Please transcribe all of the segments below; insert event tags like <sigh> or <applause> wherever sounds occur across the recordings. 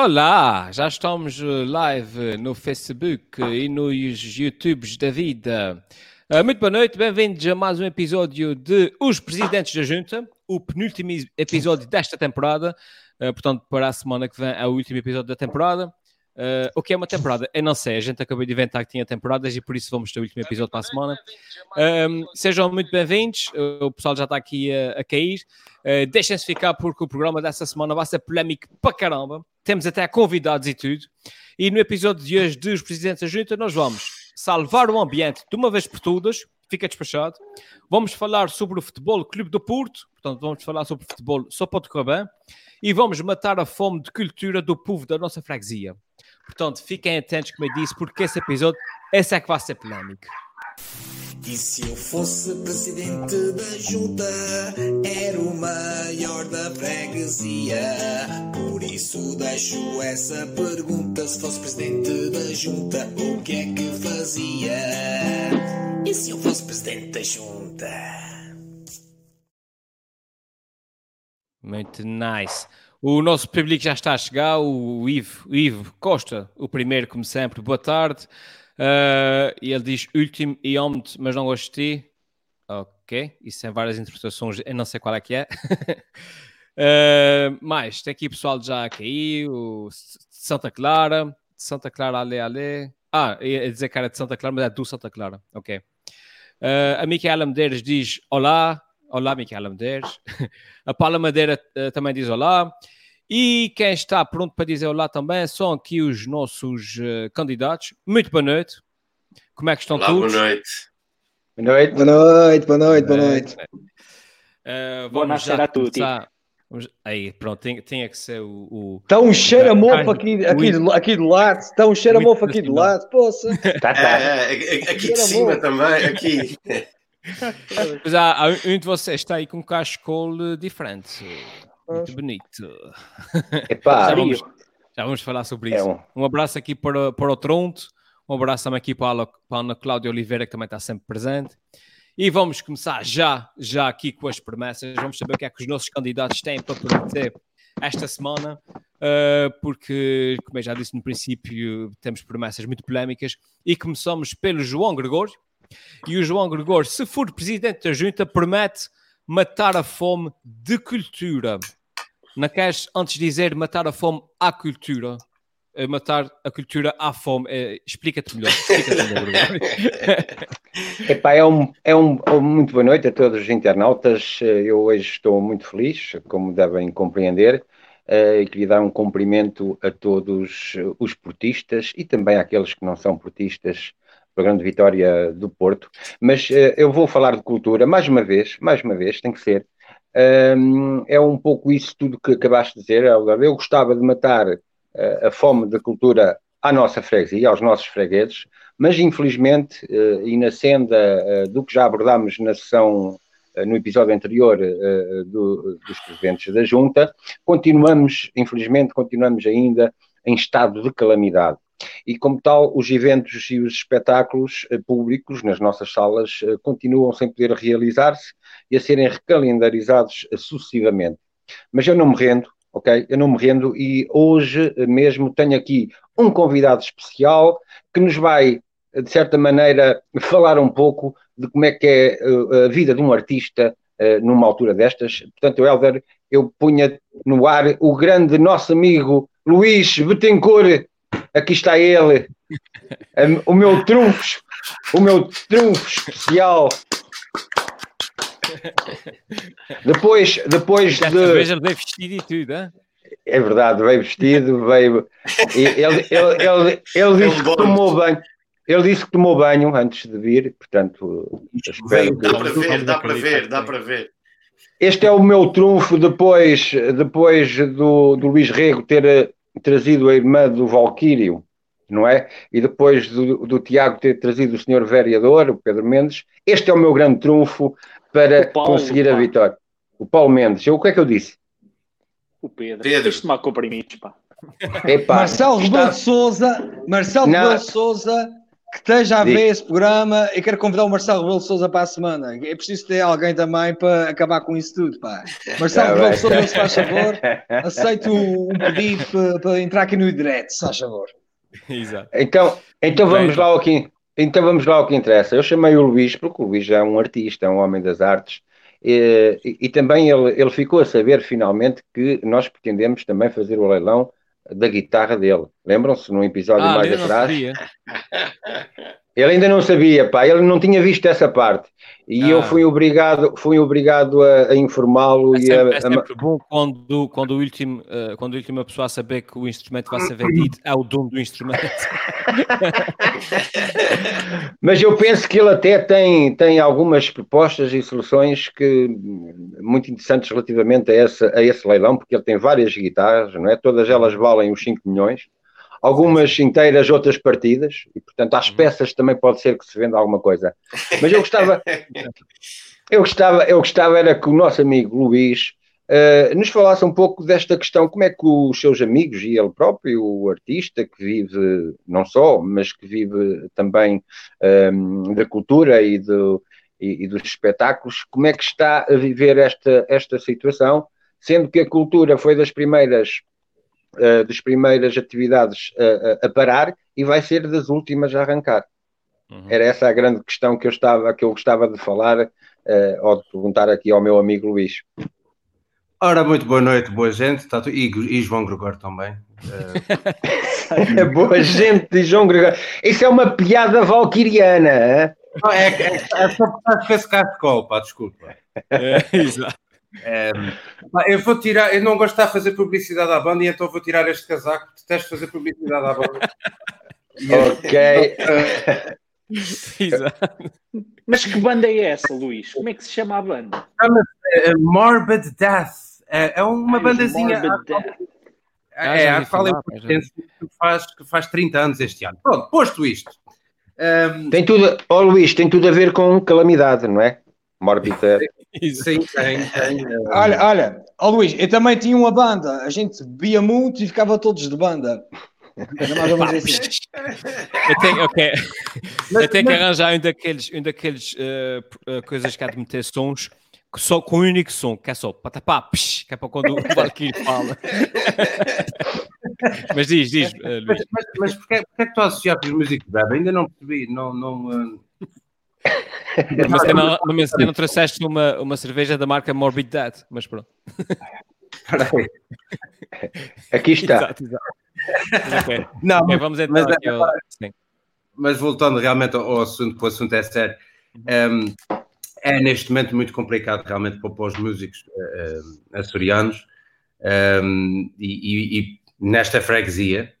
Olá, já estamos eh, live no Facebook e nos YouTubes da vida. Uh, muito boa noite, bem-vindos a mais um episódio de Os Presidentes da Junta, o penúltimo episódio desta temporada. Uh, portanto, para a semana que vem é o último episódio da temporada. Uh, o que é uma temporada? Eu não sei, a gente acabou de inventar que tinha temporadas e por isso vamos ter o último episódio para a semana. Um, sejam muito bem-vindos, o pessoal já está aqui a, a cair. Uh, Deixem-se ficar porque o programa dessa semana vai ser polémico para caramba. Temos até convidados e tudo. E no episódio de hoje dos Presidentes da Junta, nós vamos salvar o ambiente de uma vez por todas, fica despachado. Vamos falar sobre o Futebol Clube do Porto, portanto, vamos falar sobre o futebol só pode correr. E vamos matar a fome de cultura do povo da nossa freguesia. Portanto, fiquem atentos, como eu disse, porque esse episódio, esse é que vai ser polémico. E se eu fosse presidente da junta, era o maior da freguesia. Por isso deixo essa pergunta: se fosse presidente da junta, o que é que fazia? E se eu fosse presidente da junta? Muito nice. O nosso público já está a chegar, o Ivo, o Ivo Costa, o primeiro, como sempre. Boa tarde. Uh, e ele diz último e ontem, mas não gosto de ti. Ok, isso tem várias interpretações, eu não sei qual é que é. uh, <laughs> mais, tem aqui pessoal já a cair, o Santa Clara, Santa Clara, ale, ale. Ah, ia dizer que era de Santa Clara, mas é do Santa Clara. Ok. Uh, a Micaela Medeiros diz olá, Olá, Micaela Medeiros. <laughs> A Paula Madeira uh, também diz olá. E quem está pronto para dizer olá também são aqui os nossos uh, candidatos. Muito boa noite. Como é que estão olá, todos? Boa noite. Boa noite. Boa noite, boa noite, boa noite. Uh, Boa noite a tutti. Aí, pronto, tinha, tinha, que ser o. o... Está um cheiro a mofo aqui, aqui, do, aqui do lado. Está um cheiro a mofo aqui do lado. Poça. Tá, tá. É, aqui de cima também. Aqui. Mas há, há, um de vocês está aí com um cachecol diferente. Muito bonito. Epá, <laughs> já, vamos, já vamos falar sobre isso. É um... um... abraço aqui para, para o Tronto. Um abraço também aqui para a, para a Ana Cláudia Oliveira, que também está sempre presente. E vamos começar já, já aqui com as promessas. Vamos saber o que é que os nossos candidatos têm para prometer esta semana, uh, porque, como eu já disse no princípio, temos promessas muito polémicas. E começamos pelo João Gregório. E o João Gregório, se for presidente da junta, promete matar a fome de cultura. Não queres antes dizer matar a fome à cultura? Matar a cultura à fome. É, Explica-te melhor. Explica melhor <laughs> Epá, é, um, é um, muito boa noite a todos os internautas. Eu hoje estou muito feliz, como devem compreender. Uh, e queria dar um cumprimento a todos os portistas e também àqueles que não são portistas a grande vitória do Porto. Mas uh, eu vou falar de cultura, mais uma vez, mais uma vez, tem que ser. É um pouco isso tudo que acabaste de dizer, Helder. Eu gostava de matar uh, a fome da cultura à nossa freguesia, aos nossos fregueses, mas infelizmente, uh, e na senda do que já abordámos na sessão no episódio anterior do, dos presidentes da Junta, continuamos, infelizmente, continuamos ainda em estado de calamidade. E, como tal, os eventos e os espetáculos uh, públicos nas nossas salas uh, continuam sem poder realizar-se e a serem recalendarizados sucessivamente. Mas eu não me rendo, ok? Eu não me rendo e hoje mesmo tenho aqui um convidado especial que nos vai, de certa maneira, <laughs> falar um pouco de como é que é a vida de um artista numa altura destas. Portanto, Helder, eu punha no ar o grande nosso amigo Luís Betancourt. Aqui está ele, o meu trunfo, o meu trunfo especial. Depois, depois Desta de... vez ele veio vestido e tudo, hein? É verdade, veio vestido, veio. Ele, ele, ele, ele disse que tomou banho. Ele disse que tomou banho antes de vir, portanto. Veio, dá para ver, dá para ver, dá para ver. Este é o meu trunfo depois, depois do, do Luís Rego ter trazido a irmã do Valquírio, não é? E depois do, do Tiago ter trazido o senhor vereador, o Pedro Mendes. Este é o meu grande trunfo para Paulo, conseguir a vitória. O Paulo Mendes. Eu, o que é que eu disse? O Pedro. Pedro. De tomar comprimidos, pá. Epá, Marcelo Rebelo está... de Souza, Marcelo Rebelo de Souza que esteja a ver esse programa e quero convidar o Marcelo Rebelo Souza para a semana. É preciso ter alguém também para acabar com isso tudo, pá. Marcelo Rebelo Souza, se faz favor, <laughs> aceito um pedido para, para entrar aqui no direto, se faz favor. Exato. Então, então vamos lá ao que, então vamos lá ao que interessa. Eu chamei o Luís, porque o Luís é um artista, é um homem das artes, e, e, e também ele, ele ficou a saber finalmente que nós pretendemos também fazer o leilão da guitarra dele. Lembram-se num episódio ah, mais atrás? <laughs> Ele ainda não sabia, pá, ele não tinha visto essa parte. E ah. eu fui obrigado, fui obrigado a, a informá-lo. É, sempre, a, é sempre bom quando, quando, o último, uh, quando a última pessoa a saber que o instrumento vai ser vendido é o dono do instrumento. <laughs> Mas eu penso que ele até tem, tem algumas propostas e soluções que muito interessantes relativamente a esse, a esse leilão, porque ele tem várias guitarras, não é? Todas elas valem os 5 milhões algumas inteiras, outras partidas, e portanto às uhum. peças também pode ser que se venda alguma coisa. Mas eu gostava, <laughs> eu gostava, eu gostava era que o nosso amigo Luís uh, nos falasse um pouco desta questão, como é que os seus amigos e ele próprio, o artista que vive não só, mas que vive também um, ehm, da cultura e, do, e, e dos espetáculos, como é que está a viver esta, esta situação, sendo que a cultura foi das primeiras uh, das primeiras atividades a, a, parar e vai ser das últimas a arrancar. Uhum. Era essa a grande questão que eu, estava, que eu gostava de falar uh, ou de perguntar aqui ao meu amigo Luís. Ora, muito boa noite, boa gente, tá tu... e, e João Gregório também. Uh... <laughs> boa gente de João Gregório. Isso é uma piada valquiriana. Não, é, é, é só para esse caso de colo, pá, desculpa. É, <laughs> exato. É, eu vou tirar, eu não gosto de fazer publicidade à banda e então vou tirar este casaco, detesto fazer publicidade à banda. <laughs> ok. <laughs> Exato. Mas que banda é essa, Luís? Como é que se chama a banda? Chama-se uh, Morbid Death. É, é uma Ai, bandazinha. É, a qual eu pertenço que faz, que faz 30 anos este ano. Pronto, posto isto. Um... Tem tudo, oh Luís, tem tudo a ver com calamidade, não é? Morbid Death. Sim, tem, tem. <laughs> Olha, olha, oh, Luís, eu também tinha uma banda, a gente bebia muito e ficava todos de banda. Assim. <laughs> Eu tenho, okay. eu tenho que arranjar um daqueles, um daqueles uh, coisas que há de meter sons só com um único som, que é só patapá, psh, que é para quando o Valkyrie fala. <laughs> mas diz, diz, uh, Luís. Mas, mas, mas porquê, porquê é que tu associaste os músicos bebe? Ainda não percebi, não, não, Mas não, não, não trouxeste uma, uma cerveja da marca Morbid Dead, mas pronto. Aqui está. Exato, exato. Okay. Não, okay, vamos entrar mas, aqui ao... mas voltando realmente ao assunto, que o assunto é sério, um, é neste momento muito complicado realmente para, os músicos uh, açorianos um, e, e, e, nesta freguesia,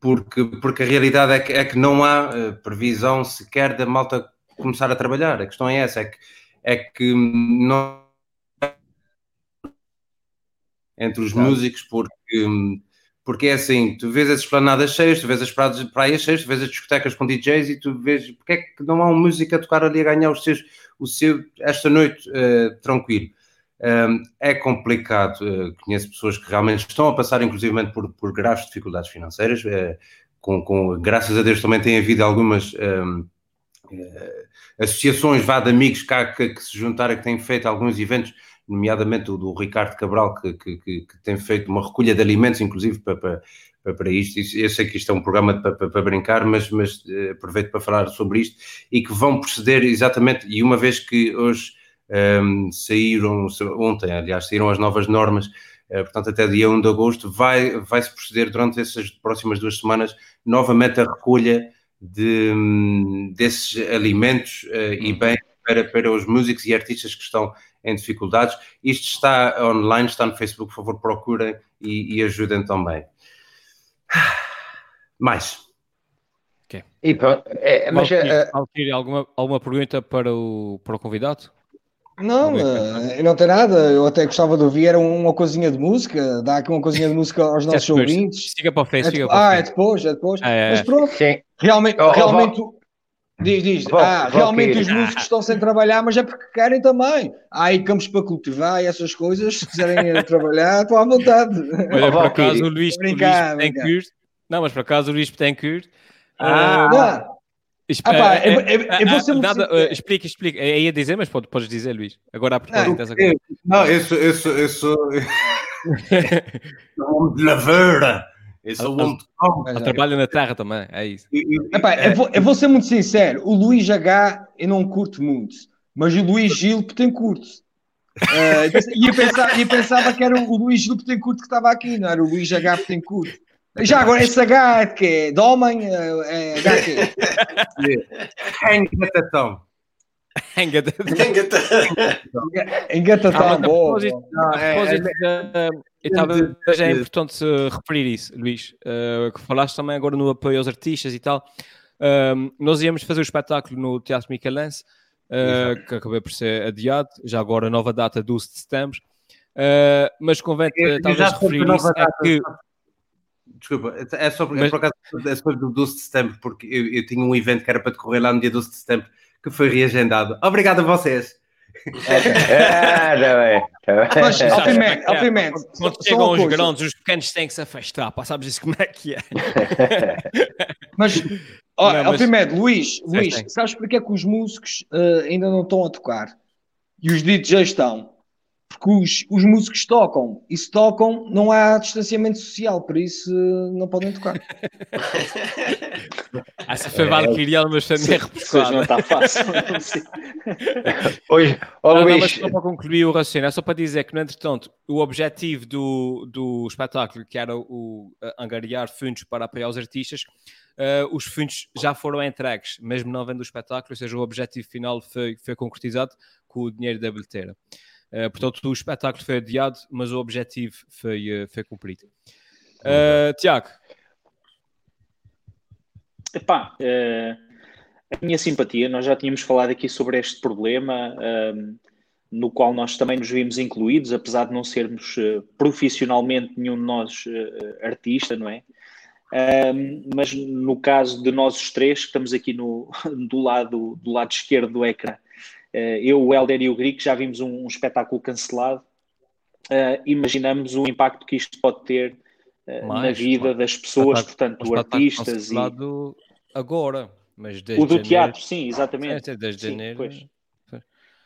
porque, porque a realidade é que, é que não há eh, previsão sequer da malta começar a trabalhar. A questão é essa, é que, é que não entre os músicos, porque, porque é assim, tu vês as esplanadas cheias, tu vês as praias, praias cheias, tu vês as discotecas com DJs e tu vês porque é que não há um músico a tocar ali a ganhar os seus, o seu esta noite uh, tranquilo. É complicado. Uh, conheço pessoas que realmente estão a passar, inclusive, por, por graves dificuldades financeiras. Uh, com, com, graças a Deus também tem havido algumas eh, associações vá de amigos cá que, que, se juntaram, que têm feito alguns eventos, nomeadamente o do Ricardo Cabral, que, que, que tem feito uma recolha de alimentos, inclusive para, para, para isto. Eu sei que isto é um programa para, para, para brincar, mas, mas aproveito para falar sobre isto e que vão proceder exatamente. E uma vez que hoje um, saíram ontem, aliás, saíram as novas normas, uh, portanto, até dia 1 de agosto, vai, vai-se proceder durante essas próximas duas semanas novamente a recolha de, um, desses alimentos uh, e uhum. bem para, para os músicos e artistas que estão em dificuldades. Isto está online, está no Facebook, por favor, procurem e, e ajudem também. <sighs> Mais. Okay. E, é, mas, uh, alguma, alguma pergunta para o, para o convidado? Não, uh, não tem nada. Eu até gostava de ouvir era uma coisinha de música. Dá aqui uma coisinha de música aos <laughs> nossos é ouvintes. Fica para o Face. É, ah, é depois, é depois. É, Mas pronto, sim. realmente, oh, realmente oh, diz, diz. Vou, ah, vou realmente os músicos estão sem trabalhar, mas é porque querem também. Há aí campos para cultivar e essas coisas. Se quiserem trabalhar, estão à vontade. Olha, por acaso o Luís, brincar, Luís Betancourt, não, mas por acaso o Luís Betancourt Ah, Ah, pá, eh, eu- eh, eu- eu vou ah, ser muito nada, eh, Explica, explica. É ia dizer, mas pode- podes dizer, Luís. Agora a propósito dessa coisa. Eu- não, eu sou, eu sou, eu sou, eu sou homem de lavoura. Eu sou homem de Ele trabalha na terra também, é isso. Epá, eu, vou, eu vou ser muito sincero, o Luís H eu não curto muito, mas o Luís Gil tem curto. Eh, <laughs> e eu pensava, eu pensava que era o Luís Gil Betancourt que estava aqui, não era o Luís H Betancourt. Já agora, esse H que é de homem, eh, é H que é? Engatatão. Hanga de- Engata Ah, tal, mas a boa. propósito- boa. a propósito da- eu estava- já é importante se referir isso, Luís, eh, que falaste também agora no apoio aos artistas e tal. Um, nós íamos fazer o espetáculo no Teatro Michelense, eh, que acabou por ser adiado, já agora nova data 12 de setembro. Eh, mas convém talvez referir isso, é que Desculpa, é só porque, Mas- por acaso, é sobre o 12 de setembro, porque eu, eu tinha um evento que era para decorrer lá no dia 12 de setembro, que foi reagendado. Obrigado a vocês. Ah, tá bem. Tá obviamente, é é? obviamente, quando só chegam os coisa. grandes, os pequenos têm que se afastar, pá, sabes isso como é que é? <laughs> Mas, ó, Não, mas- obviamente, Luís, Luís, sabes porque é que os músicos eh, ainda não estão a tocar? E os DJs estão? Porque os, os músicos tocam, e se tocam, não há distanciamento social, por isso eh, não podem tocar. <laughs> Essa foi Valkyria, mas foi <laughs> minha Isso hoje não está fácil. Hoje, <laughs> ó Não, não, mas Luís, só para concluir o raciocínio, é só para dizer que, no entretanto, o objetivo do, do espetáculo, que era o eh, angariar fundos para apoiar os artistas, eh, os fundos já foram entregues, mesmo não vendo o espetáculo, ou seja, o objetivo final foi, foi concretizado com o dinheiro da bilheteira. Eh, portanto, o espetáculo foi adiado, mas o objetivo foi, eh, foi cumprido. Eh, Tiago, Epá, eh, a minha simpatia, nós já tínhamos falado aqui sobre este problema, ehm, no qual nós também nos vimos incluídos, apesar de não sermos eh, profissionalmente nenhum de nós artista, não é? Ehm, mas no caso de nós os três, que estamos aqui no, <laughs> do, lado, do lado esquerdo do ecrã, eu, o Helder e o Gri, que já vimos um, um espetáculo cancelado, eh, imaginamos o impacto que isto pode ter eh, na Mais, vida claro. das pessoas, espetáculo- portanto, artistas e agora, mas desde o do janeiro- teatro, sim, exatamente. É, desde Sim, janeiro. pois.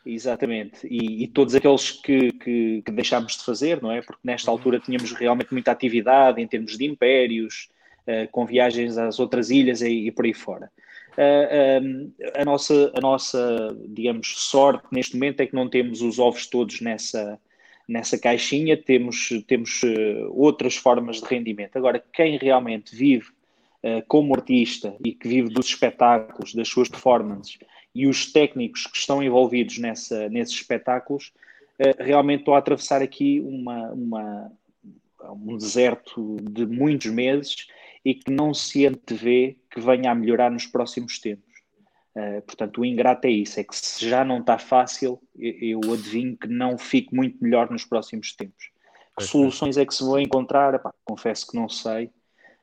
Exatamente. E, e todos aqueles que, que, que deixámos de fazer, não é? Porque nesta altura tínhamos realmente muita atividade em termos de impérios, eh, com viagens às outras ilhas e, e por aí fora. Eh, eh, a, nossa, a nossa, digamos, sorte neste momento é que não temos os ovos todos nessa, nessa caixinha, temos, temos eh, outras formas de rendimento. Agora, quem realmente vive como artista e que vive dos espetáculos, das suas performances e os técnicos que estão envolvidos nessa, nesses espetáculos, realmente estou a atravessar aqui uma, uma, um deserto de muitos meses e que não se antevê que venha a melhorar nos próximos tempos. Uh, portanto, o ingrato é isso, é que se já não está fácil, eu, eu adivinho que não fique muito melhor nos próximos tempos. Que soluções é que se vão encontrar? Epá, confesso que não sei.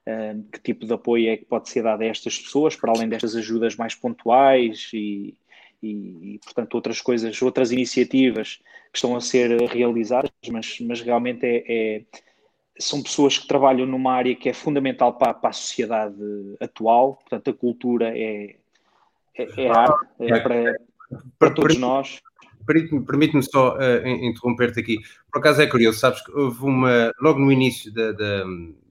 Uh, que tipo de apoio é que pode ser dado a estas pessoas, para além destas ajudas mais pontuais e, e, e, portanto, outras coisas, outras iniciativas que estão a ser realizadas, mas, mas realmente é, é, são pessoas que trabalham numa área que é fundamental para, para a sociedade atual, portanto, a cultura é, é, é arte é para, para todos nós. Permite-me permite só uh, interromper-te aqui. Por acaso é curioso, sabes que houve uma, logo no início da, da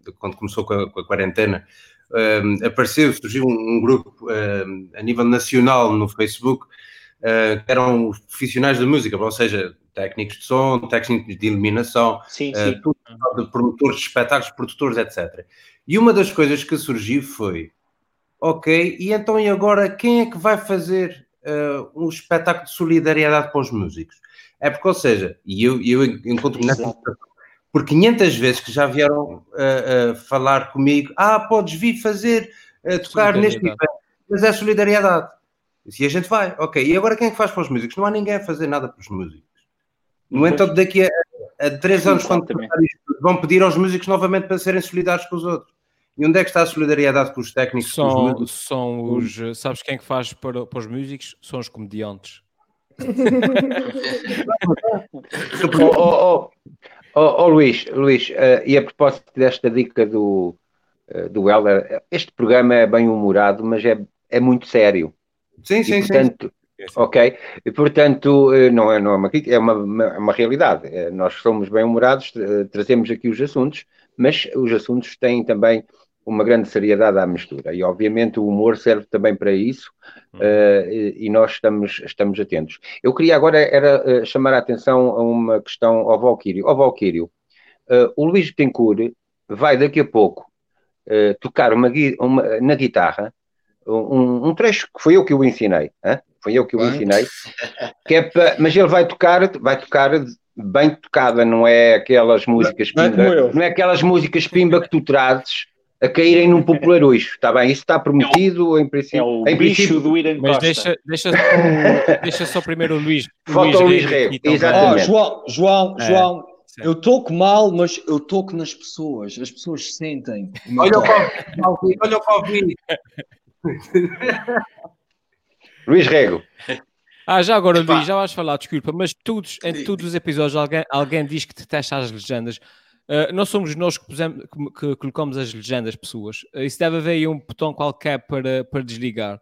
de quando começou com a, com a quarentena, um, apareceu, surgiu um, um grupo um, a nível nacional no Facebook, uh, que eram os profissionais da música, ou seja, técnicos de som, técnicos de iluminação, sim, uh, sim. tudo de promotores de espetáculos, produtores, etc. E uma das coisas que surgiu foi, ok, e então e agora quem é que vai fazer uh, um espetáculo de solidariedade para os músicos? É porque, ou seja, e eu, eu encontro-me nessa por 500 vezes que já vieram uh, uh, falar comigo, ah, podes vir fazer, tocar neste evento, mas é solidariedade. E a gente vai, ok. E agora quem é que faz para os músicos? Não há ninguém a fazer nada para os músicos. No entanto, daqui a, a três anos, quando isto, vão pedir aos músicos novamente para serem solidários com os outros. E onde é que está a solidariedade com os técnicos? São, os são os. Sabes quem é que faz para, para os músicos? São os comediantes. <laughs> oh, oh, oh, oh, Luís, Luís uh, e a propósito desta dica do, uh, do Helder. Este programa é bem humorado, mas é, é muito sério. Sim, sim, e, portanto, sim. Ok, e portanto, não é, não é uma é uma, uma, uma realidade. É, nós somos bem humorados, trazemos aqui os assuntos, mas os assuntos têm também uma grande seriedade à mistura. E, obviamente, o humor serve também para isso uhum. uh, e, e, nós estamos, estamos atentos. Eu queria agora era uh, chamar a atenção a uma questão ao Valquírio. Ao Valquírio, uh, o Luís Betancourt vai daqui a pouco tocar uma, uma, na guitarra um, um, trecho que foi eu que o ensinei. Hein? Foi eu que o ensinei. <laughs> Que é pra, mas ele vai tocar, vai tocar bem tocada, não é aquelas músicas é pimba, não é aquelas músicas pimba que tu trazes a caírem num popularucho, está bem? Isso está prometido, é o, em princípio. É o em princípio, do Irã Mas deixa, deixa, só, <laughs> deixa só primeiro o Luís. Falta o Luís Rego, exatamente. Oh, João, João, é, João, eu toco mal, mas eu toco nas pessoas, as pessoas sentem. Olha olha o Covid. <laughs> Luís Rego. Ah, já agora, Epá. Luís, já vais falar, desculpa, mas todos, em todos os episódios alguém, alguém diz que detesta as legendas. Uh, não somos nós que, pusemos, que, que, colocamos as legendas pessoas. Uh, isso deve haver aí um botão qualquer para, para desligar.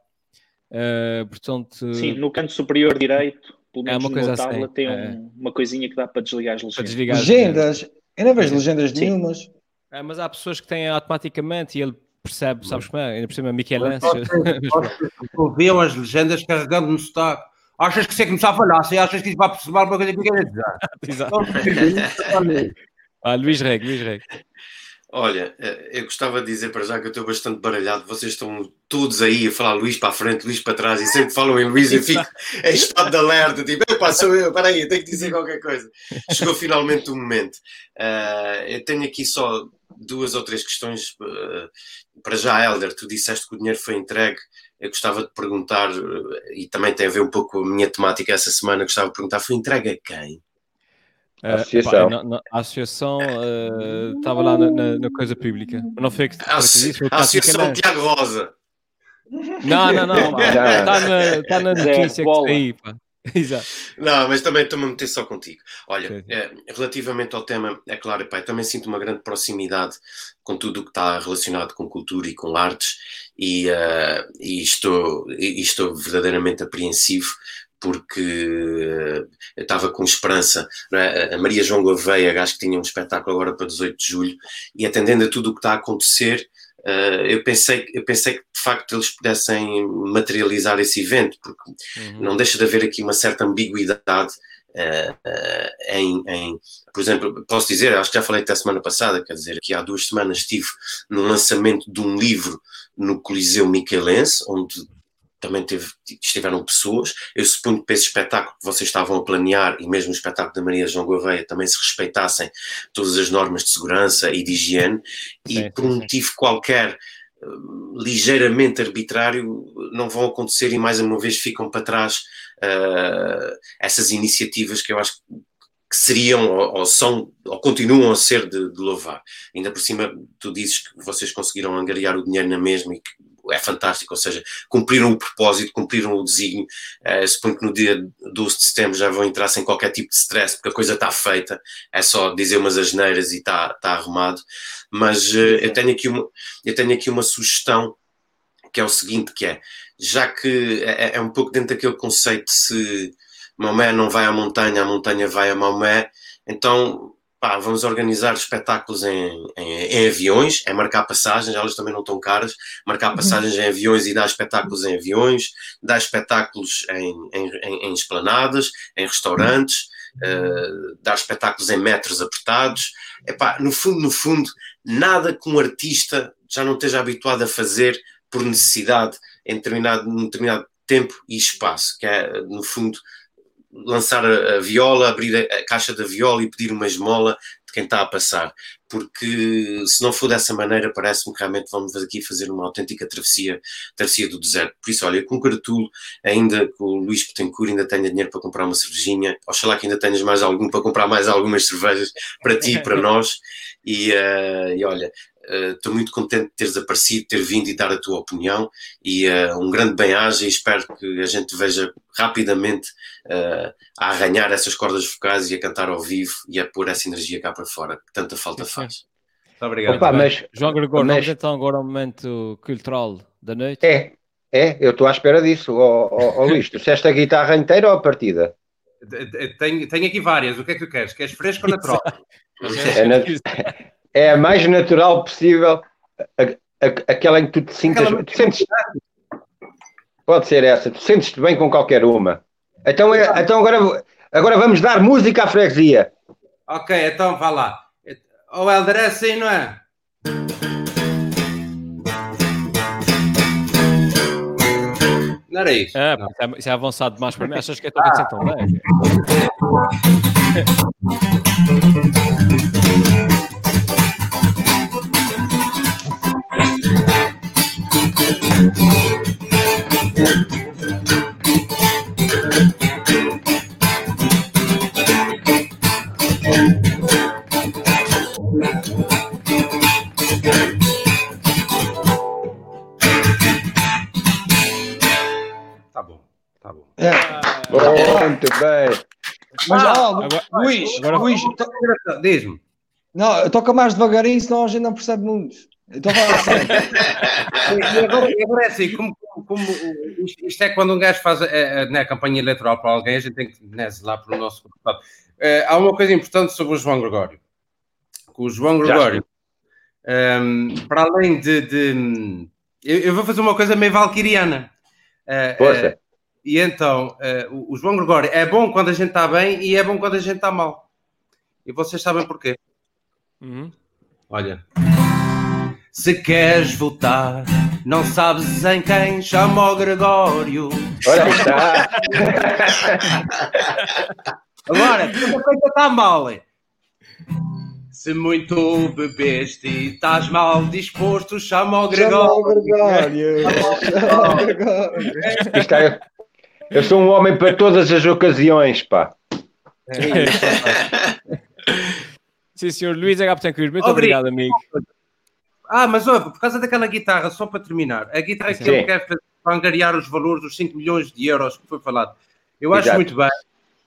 Uh, portanto, Sim, no canto superior direito, pelo menos é uma coisa assim, tem é. um, uma coisinha que dá para desligar as legendas. Desligar legendas? Eu não vejo legendas Sim. nenhumas. É, mas há pessoas que têm automaticamente e ele percebe, sabes como é? Ainda por cima, Michelense. <laughs> Ouviam as legendas carregando no sotaque. Achas que você começar a falar, você achas que isso vai perceber uma coisa que me quer dizer? <laughs> Exato. <laughs> Ah, Luís Reg, Luís Reg. Olha, eh, eu gostava de dizer para já que eu estou bastante baralhado. Vocês estão todos aí a falar Luís para a frente, Luís para trás e sempre falam em Luís e fico em estado de alerta. Tipo, epá, sou eu, peraí, tenho que dizer qualquer coisa. Chegou finalmente o momento. Uh, eu tenho aqui só duas ou três questões. Uh, para já, Helder, tu disseste que o dinheiro foi entregue. Eu gostava de perguntar, e também tem a ver um pouco com a minha temática essa semana, gostava de perguntar: foi entregue a quem? A associação. Uh, pá, na, a associação estava uh, lá na, na, na, coisa pública. Não foi que, a, a Associação Tiago Rosa. Não, não, não. <laughs> Está na, tá na notícia que aí. Pá. <laughs> Exato. Não, mas também estou-me a meter só contigo. Olha, é, relativamente ao tema, é claro, pai, também sinto uma grande proximidade com tudo o que está relacionado com cultura e com artes e, uh, e, estou, e estou verdadeiramente apreensivo porque eu estava com esperança. É? A Maria João Gouveia, acho que tinha um espetáculo agora para 18 de julho, e atendendo a tudo o que está a acontecer, Uh, eu, pensei, eu pensei que de facto eles pudessem materializar esse evento, porque uhum. não deixa de haver aqui uma certa ambiguidade uh, uh, em, em, por exemplo, posso dizer, acho que já falei até a semana passada, quer dizer, que há duas semanas estive no lançamento de um livro no Coliseu Michelense, onde também teve, estiveram pessoas. Eu suponho que para esse espetáculo que vocês estavam a planear, e mesmo o espetáculo da Maria João Gouveia, também se respeitassem todas as normas de segurança e de higiene, e sim, por um motivo qualquer eh, ligeiramente arbitrário não vão acontecer e mais uma vez ficam para trás uh, essas iniciativas que eu acho que seriam ou, ou, são ou continuam a ser de, de, louvar. Ainda por cima, tu dizes que vocês conseguiram angariar o dinheiro na mesma e que é fantástico, ou seja, cumpriram o propósito, cumpriram o desígnio. Uh, suponho que no dia 12 de setembro já vão entrar sem qualquer tipo de stress, porque a coisa está feita, é só dizer umas asneiras e está tá arrumado. Mas uh, eu, tenho aqui uma, eu tenho aqui uma sugestão que é o seguinte, que é, já que é, é um pouco dentro daquele conceito se Maomé não vai à montanha, a montanha vai a Maomé, então pá, vamos organizar espetáculos em, em, em, aviões, é marcar passagens, elas também não estão caras, marcar uhum. passagens em aviões e dar espetáculos em aviões, dar espetáculos em, em, em esplanadas, em restaurantes, uh, dar espetáculos em metros apertados. Epá, no fundo, no fundo, nada que um artista já não esteja habituado a fazer por necessidade em determinado, num determinado tempo e espaço, que é, no fundo, lançar a, viola, abrir a, a, caixa da viola e pedir uma esmola de quem está a passar. Porque se não for dessa maneira, parece-me que realmente vamos aqui fazer uma autêntica travessia, travessia do deserto. Por isso, olha, eu congratulo ainda que o Luís Petencourt ainda tenha dinheiro para comprar uma cervejinha. Oxalá que ainda tenhas mais algum para comprar mais algumas cervejas para ti e para <laughs> nós. E, uh, e olha, Estou uh, muito contente de teres aparecido, ter vindo e dar a tua opinião e uh, um grande bem-aja e espero que a gente veja rapidamente uh, a arranhar essas cordas vocais e a cantar ao vivo e a pôr essa energia cá para fora, que tanta falta faz. obrigado. Opa, mas, João Gregório, mas... vamos então agora ao momento cultural da noite. É, é, eu estou à espera disso. Ó oh, oh, oh, Luís, tu a guitarra inteira ou a partida? Tenho, tenho aqui várias. O que é que tu queres? Queres fresco ou natural? <laughs> é, nat é a mais natural possível. A, a, aquela em que tu te sintas. Tu sentes, pode ser essa. Tu sentes-te bem com qualquer uma. Então, é, então agora, agora vamos dar música à freguesia. Ok, então vá lá. O Helder é assim, não é? Não era isso. É, não. É, isso é avançado demais para mim. Achas que é tudo assim tão bem? Luís, agora, Luís, to... diz-me. Não, toca mais devagarinho, senão a gente não percebe muito. Então vai assim. <laughs> e agora, agora é assim, como, como, isto, isto, é quando um gajo faz a, a, a, a campanha eleitoral para alguém, a gente tem que né, lá para o nosso deputado. Uh, há uma coisa importante sobre o João Gregório. o João Gregório, um, ehm, para além de. de eu, eu, vou fazer uma coisa meio valquiriana. Uh, Força. Uh, e então, uh, o João Gregório é bom quando a gente está bem e é bom quando a gente está mal. E vocês sabem porquê? Uhum. Olha. Se queres votar, não sabes em quem chama o Gregório. Olha, está. <laughs> Agora, quando a coisa está mal, é. Se muito bebeste e estás mal disposto, chama o Gregório. Chama o Gregório. <laughs> Chama o Gregório. Isto é, eu sou um homem para todas as ocasiões, pá. Sim, senhor Luís Agapetancourt, muito obrigado, amigo. Ah, mas ouve, por causa daquela guitarra, só para terminar, a guitarra que ele quer fazer para angariar os valores dos 5 milhões de euros que foi falado, eu acho Exato. muito bem.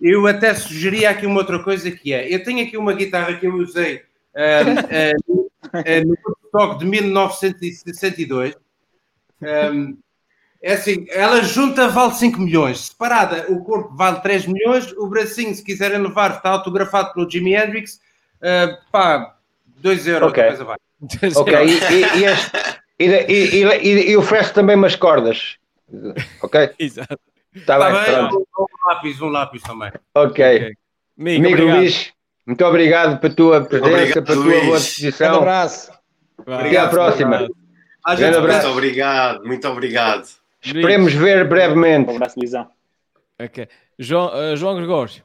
Eu até sugeria aqui uma outra coisa que é, eu tenho aqui uma guitarra que eu usei uh, uh, uh, no toque de 1962, um, é assim, ela junta vale 5 milhões, separada o corpo vale 3 milhões, o bracinho, se quiserem levar, está autografado pelo Jimi Hendrix, uh, pá, 2 euros, ok, coisa vai. Ok, e, e, e, e, oferece também umas cordas, ok? <laughs> Exato. Está tá bem, bem um lápis, um lápis também. Ok. okay. Amigo, Amigo Luís, muito obrigado pela tua presença, obrigado, pela tua boa disposição. Um abraço. Até à próxima. Muito obrigado, muito obrigado. Esperemos ver brevemente. Um abraço, Lisão. Ok. João, uh, João Gregório.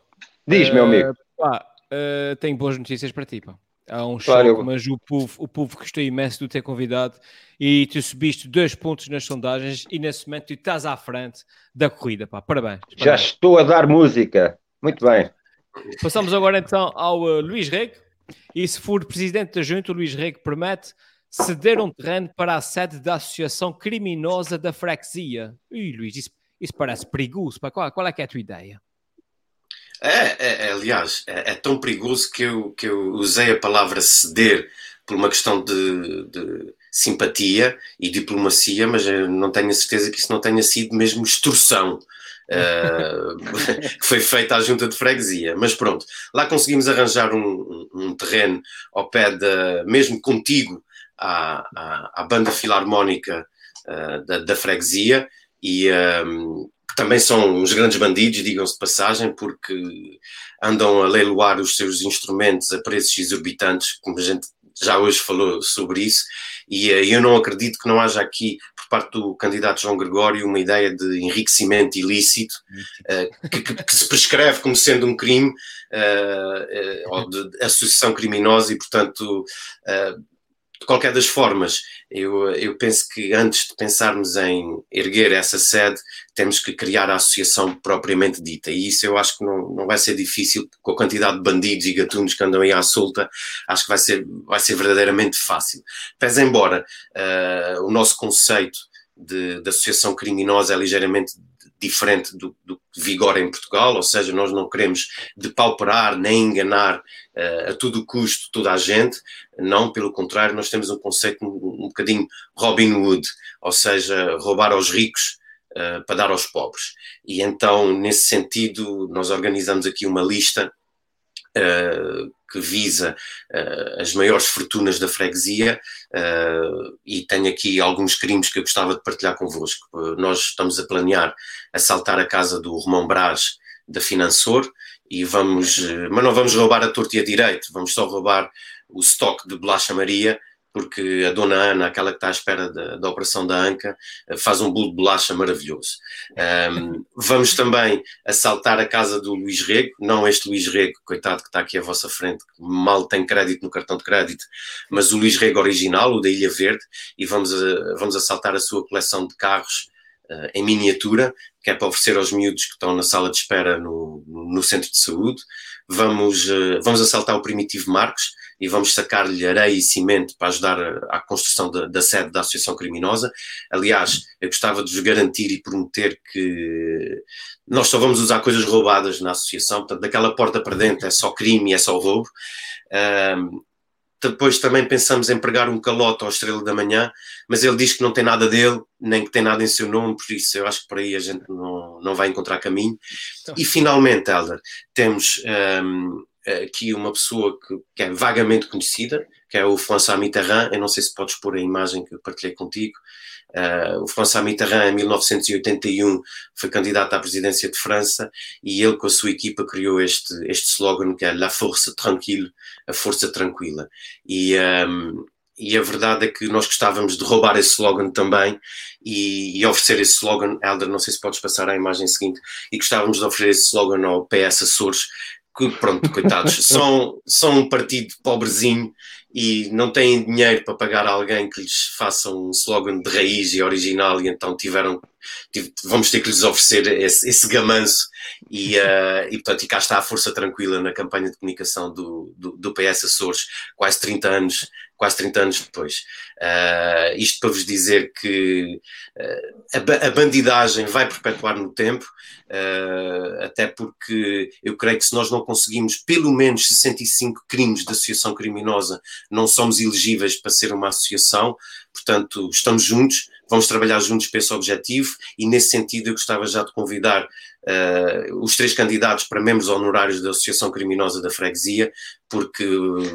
Diz, uh, meu amigo. Pá, uh, tenho boas notícias para ti, pá. Há um claro, choque, eu... mas o povo, o povo gostou imenso de ter convidado e tu subiste dois pontos nas sondagens e nesse momento tu estás à frente da corrida, pá. Parabéns. parabéns. Já estou a dar música. Muito bem. Passamos agora então ao uh, Luís Rego. E se for presidente da junta, o Luís Rego promete ceder um terreno para a sede da Associação Criminosa da Freguesia. Ui, Luís, isso, isso parece perigoso. Qual, qual é que é a tua ideia? É, é, é aliás, é, é, tão perigoso que eu, que eu usei a palavra ceder por uma questão de, de simpatia e diplomacia, mas não tenho a certeza que isso não tenha sido mesmo extorsão. Uh, <laughs> <laughs> que foi feita à junta de freguesia. Mas pronto, lá conseguimos arranjar um, um, um terreno ao pé da, mesmo contigo, à, à, à banda filarmónica uh, da, da, freguesia e um, ehm, também são uns grandes bandidos, digam-se de passagem, porque andam a leiloar os seus instrumentos a preços exorbitantes, como a gente já hoje falou sobre isso, e uh, eu não acredito que não haja aqui, por parte do candidato João Gregório, uma ideia de enriquecimento ilícito uh, que, que, que, se prescreve como sendo um crime uh, ou de associação criminosa e, portanto, de qualquer das formas, eu, eu penso que antes de pensarmos em erguer essa sede, temos que criar a associação propriamente dita. E isso eu acho que não, não vai ser difícil, com a quantidade de bandidos e gatunos que andam aí à solta, acho que vai ser, vai ser verdadeiramente fácil. Pese embora uh, o nosso conceito de, de associação criminosa é ligeiramente diferente do, do que vigora em Portugal, ou seja, nós não queremos depauperar nem enganar uh, a todo custo toda a gente, não, pelo contrário, nós temos um conceito um, um bocadinho Robin Hood, ou seja, roubar aos ricos uh, para dar aos pobres. E então, nesse sentido, nós organizamos aqui uma lista uh, que visa uh, as maiores fortunas da freguesia uh, e tenho aqui alguns crimes que eu gostava de partilhar convosco. Uh, nós estamos a planear assaltar a casa do Romão Brás da Finansor e vamos, mas não vamos roubar a torta e a direito, vamos só roubar o estoque de Bolacha Maria porque a dona Ana, aquela que está à espera da, da operação da anca, eh, faz um bolo de bolacha maravilhoso. Um, <laughs> vamos também assaltar a casa do Luís Rego, não este Luís Rego, coitado que está aqui à vossa frente, que mal tem crédito no cartão de crédito, mas o Luís Rego original, o da Ilha Verde, e vamos, a, vamos assaltar a sua coleção de carros uh, em miniatura, que é para oferecer aos miúdos que estão na sala de espera no, no centro de saúde. Vamos, uh, vamos assaltar o Primitivo Marcos, e vamos sacar-lhe areia e cimento para ajudar à construção da, da, sede da associação criminosa. Aliás, eu gostava de vos garantir e prometer que nós só vamos usar coisas roubadas na associação, portanto, daquela porta para dentro é só crime, é só roubo. Um, depois também pensamos em pregar um calote ao Estrela da Manhã, mas ele diz que não tem nada dele, nem que tem nada em seu nome, por isso eu acho que por aí a gente não, não vai encontrar caminho. Então. E finalmente, Helder, temos um, aqui uma pessoa que, que, é vagamente conhecida, que é o François Mitterrand. Eu não sei se podes pôr a imagem que eu partilhei contigo. Uh, o François Mitterrand, em 1981, foi candidato à presidência de França e ele, com a sua equipa, criou este, este slogan que é La Force Tranquille, a Força Tranquila. E, um, e a verdade é que nós gostávamos de roubar esse slogan também e, e, oferecer esse slogan, Helder, não sei se podes passar à imagem seguinte, e gostávamos de oferecer esse slogan ao PS Açores, que pronto, coitados, <laughs> são, são um partido pobrezinho e não têm dinheiro para pagar alguém que lhes faça um slogan de raiz e original e então tiveram, tive, vamos ter que lhes oferecer esse, esse gamanço. E, uh, <laughs> e portanto e cá está a força tranquila na campanha de comunicação do, do, do PS Açores, quase 30 anos quase 30 anos depois. Uh, isto para vos dizer que uh, a, a, bandidagem vai perpetuar no tempo, uh, até porque eu creio que se nós não conseguimos pelo menos 65 crimes de associação criminosa, não somos elegíveis para ser uma associação, portanto, estamos juntos, vamos trabalhar juntos para esse objetivo e nesse sentido eu gostava já de convidar uh, os três candidatos para membros honorários da Associação Criminosa da Freguesia, porque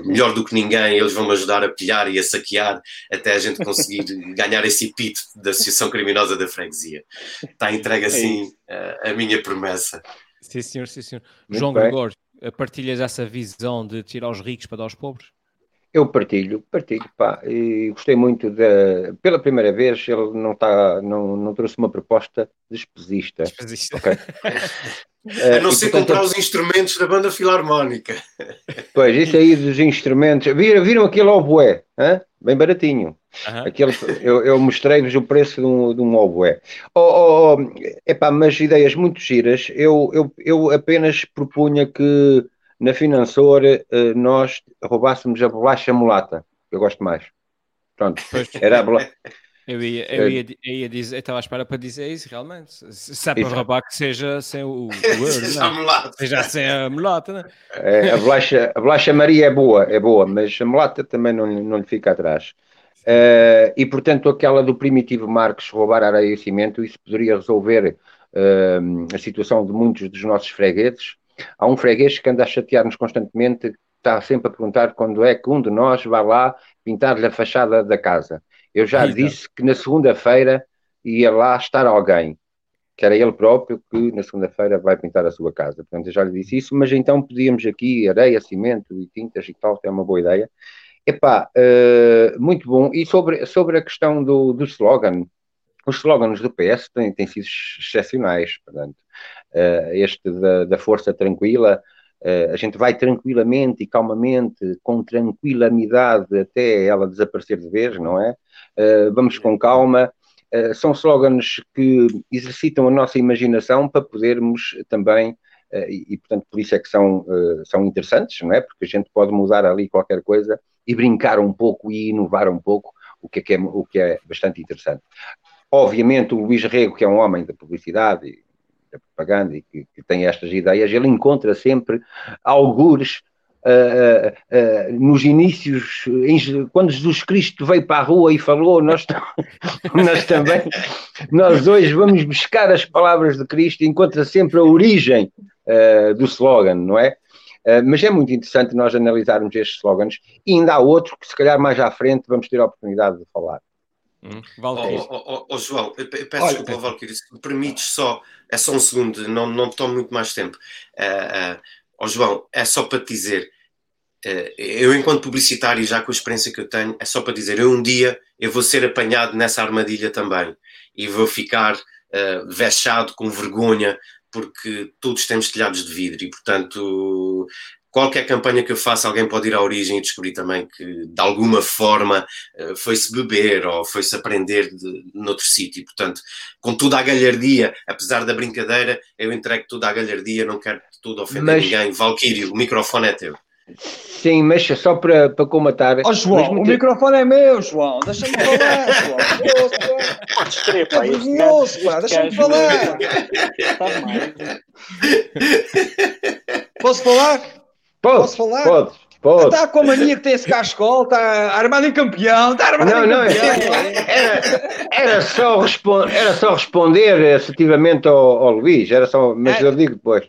melhor do que ninguém eles vão me ajudar a pilhar e a saquear até a gente conseguir <laughs> ganhar esse epíteto da Associação Criminosa da Freguesia. Está entregue assim uh, a minha promessa. Sim, senhor, sim, senhor. Muito João Gregório, partilhas essa visão de tirar os ricos para dar aos pobres? Eu partilho, partilho, pá, e gostei muito da. Pela primeira vez, ele não, tá, não, não trouxe uma proposta despesista. Despesista. Okay. <laughs> a não ser comprar os instrumentos da banda filarmónica. Pois, isso aí dos instrumentos. Viram, viram aquele oboé? Hein? Bem baratinho. Uhum. Aquele, eu, eu mostrei-vos o preço de um, de um oboé. Oh, oh, oh, epá, mas ideias muito giras. Eu, eu, eu apenas propunha que na Finansor eh, nós roubássemos a bolacha mulata, que eu gosto mais. Pronto, era a bolacha. Eu ia, eu ia, eu ia dizer, eu estava à espera para dizer isso, realmente. Se é para roubar que seja sem o, o <laughs> euro, seja, não. seja sem a mulata, né? É, a, bolacha, a bolacha Maria é boa, é boa, mas a mulata também não, não lhe fica atrás. Uh, e portanto, aquela do primitivo Marques roubar areia e cimento, isso poderia resolver uh, a situação de muitos dos nossos fregueses Há um freguês que anda a chatear-nos constantemente, está sempre a perguntar quando é que um de nós vai lá pintar-lhe a fachada da casa. Eu já Eita. disse que na segunda-feira ia lá estar alguém, que era ele próprio que na segunda-feira vai pintar a sua casa. Portanto, eu já lhe disse isso, mas então podíamos aqui areia, cimento e tintas e tal, é uma boa ideia. Epá, uh, muito bom. E sobre, sobre a questão do, do slogan, os slogans do PS têm, têm sido excepcionais, portanto, este da, da, força tranquila, uh, a gente vai tranquilamente e calmamente, com tranquilidade até ela desaparecer de vez, não é? Uh, vamos com calma. são slogans que exercitam a nossa imaginação para podermos também e, portanto por isso é que são, são interessantes, não é? Porque a gente pode mudar ali qualquer coisa e brincar um pouco e inovar um pouco, o que é, é o que é bastante interessante. obviamente, o Luís Rego, que é um homem da publicidade da propaganda e que, que tem estas ideias, ele encontra sempre algures Uh, uh, uh, nos inícios, em, quando Jesus Cristo veio para a rua e falou, nós, <laughs> nós também, nós hoje vamos buscar as palavras de Cristo encontra sempre a origem do slogan, não é? mas é muito interessante nós analisarmos estes slogans e ainda há outro que se calhar mais à frente vamos ter a oportunidade de falar. Hum, oh, oh, oh, oh, João, eu peço Olha, desculpa, Valkyrie, se me permites só, é só um segundo, não, não tomo muito mais tempo. Uh, uh, oh, João, é só para te dizer, uh, eu enquanto publicitário, já com a experiência que eu tenho, é só para dizer, eu um dia eu vou ser apanhado nessa armadilha também e vou ficar uh, vexado com vergonha porque todos temos telhados de vidro e, portanto, qualquer campanha que eu faça, alguém pode ir à origem e descobrir também que, de alguma forma, eh, foi-se beber ou foi-se aprender de, noutro sítio. Portanto, com tudo à galhardia, apesar da brincadeira, eu entrego tudo à galhardia, não quero tudo ofender mas... ninguém. Valquírio, o microfone é teu. Sim, mas só para, para comatar. Ó oh, João, o microfone é meu, João. Deixa-me <laughs> falar, João. Podes crer, pá. Deixa-me falar. Posso falar? Pode, Posso falar? Pode. Pode. Está com a mania que tem esse cascol, está armado em campeão, está armado não, em não, campeão. Era, era, só responder, era só responder assertivamente ao, ao Luís, era só, mas é. eu digo depois.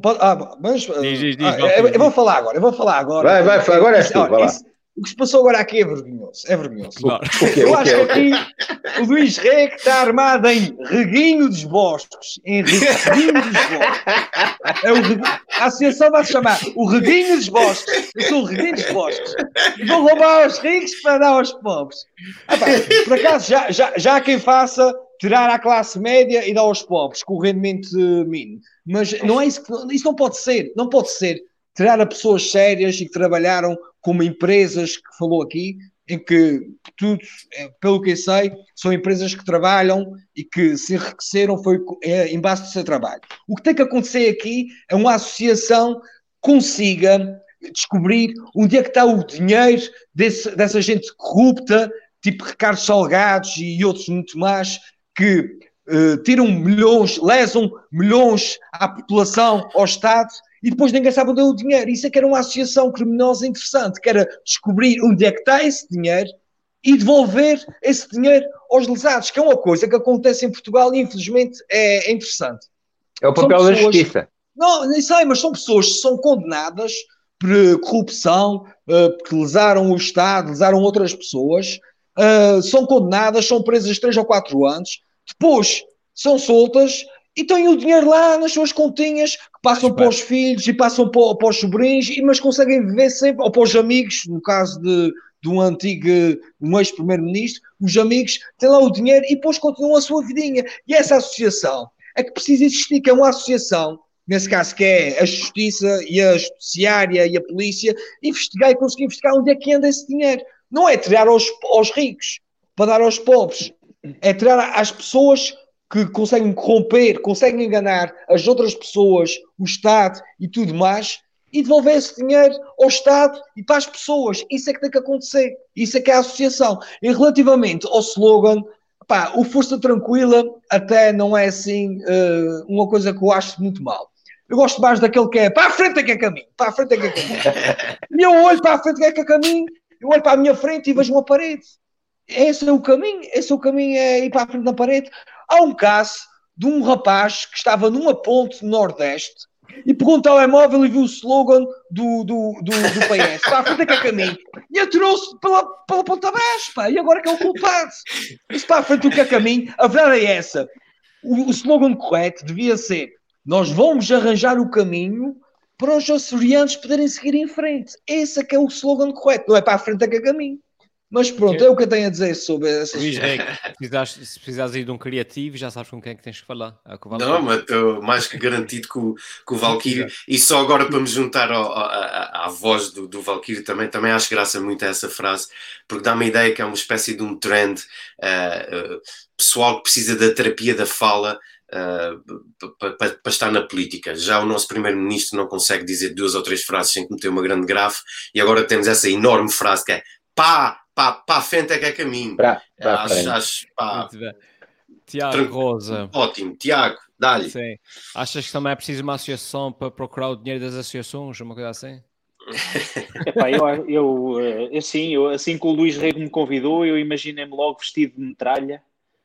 Pode, ah, mas, diz, diz, diz, ah, eu, eu, vou falar agora, eu vou falar agora. Vai, vai, agora é tu, vai lá. Isso, o que se passou agora aqui é vergonhoso. É vergonhoso. Okay, eu acho okay, que aqui o Luís Reg está armado em Reguinho dos Bosques. Em Reguinho dos Bosques. É o A associação vai se chamar o Reguinho dos Bosques. Eu sou o Reguinho dos Bosques. Vou roubar aos ricos para dar aos pobres. Ah, pá, por acaso, já, já, já há quem faça tirar à classe média e dar aos pobres com o rendimento mínimo. Mas não é isso que, isso não pode ser. Não pode ser tirar a pessoas sérias e que trabalharam como empresas que falou aqui, em que tudo, é, pelo que eu sei, são empresas que trabalham e que se enriqueceram foi é, em base do seu trabalho. O que tem que acontecer aqui é uma associação consiga descobrir onde é que está o dinheiro desse, dessa gente corrupta, tipo Ricardo Salgados e outros muito mais, que uh, tiram milhões, lesam milhões à população, ao Estado, e depois ninguém sabe onde é o dinheiro. Isso é que era uma associação criminosa interessante, que era descobrir onde é que está esse dinheiro e devolver esse dinheiro aos lesados, que é uma coisa que acontece em Portugal e infelizmente é, é interessante. É o papel pessoas, da justiça. Não, nem sei, mas são pessoas que são condenadas por corrupção, uh, porque lesaram o Estado, lesaram outras pessoas, uh, são condenadas, são presas 3 ou 4 anos, depois são soltas e têm o dinheiro lá nas suas continhas que passam para os filhos e passam para, para os sobrinhos, mas conseguem viver sempre, ou para os amigos, no caso de, de um antigo, um ex-primeiro-ministro, os amigos têm lá o dinheiro e depois continuam a sua vidinha. E essa associação é que precisa existir, que é uma associação, nesse caso que é a justiça e a judiciária e a polícia, investigar e conseguir investigar onde é que anda esse dinheiro. Não é tirar aos, aos ricos para dar aos pobres, é tirar às pessoas que conseguem corromper, conseguem enganar as outras pessoas, o Estado e tudo mais, e devolver esse dinheiro ao Estado e para as pessoas. Isso é que tem que acontecer. Isso é que é a associação. E relativamente ao slogan, pá, o Força Tranquila até não é assim uh, uma coisa que eu acho muito mal. Eu gosto mais daquele que é para a frente é que é caminho, para a frente é que é caminho. <laughs> e eu olho para a frente é que é caminho, eu olho para a minha frente e vejo uma parede. Esse é o caminho, esse é o caminho, é ir para a frente da parede. Há um caso de um rapaz que estava numa ponte no Nordeste e pegou um telemóvel e viu o slogan do, do, do, do PS. A frente que é caminho. E atirou-se pela, pela ponta abaixo, pá. E agora que é o culpado. Isso a frente do que é caminho. A verdade é essa. O, o slogan correto devia ser nós vamos arranjar o caminho para os açorianos poderem seguir em frente. Esse é que é o slogan correto. Não é para a frente é que é caminho. Mas pronto, é o que eu tenho a dizer sobre essa Luís, é, se precisares ir de um criativo, já sabes com quem é que tens que falar. É não, mas estou mais que garantido com, com o Valkyrie. E só agora para me juntar ao, à, à, voz do, do Valkyrie também, também acho graça muito a essa frase, porque dá-me a ideia que é uma espécie de um trend uh, uh, pessoal que precisa da terapia da fala. Uh, para estar na política. Já o nosso primeiro-ministro não consegue dizer duas ou três frases sem cometer uma grande grafe, e agora temos essa enorme frase que é pá, para, para a frente é que é caminho. Para, para acho, acho, pá. Tiago Tranquilo. Rosa. Ótimo, Tiago, dá-lhe. Sim. Achas que também é preciso uma associação para procurar o dinheiro das associações, uma coisa assim? <laughs> Epá, eu, eu, assim, eu, assim que o Luís Rego me convidou, eu imaginei-me logo vestido de metralha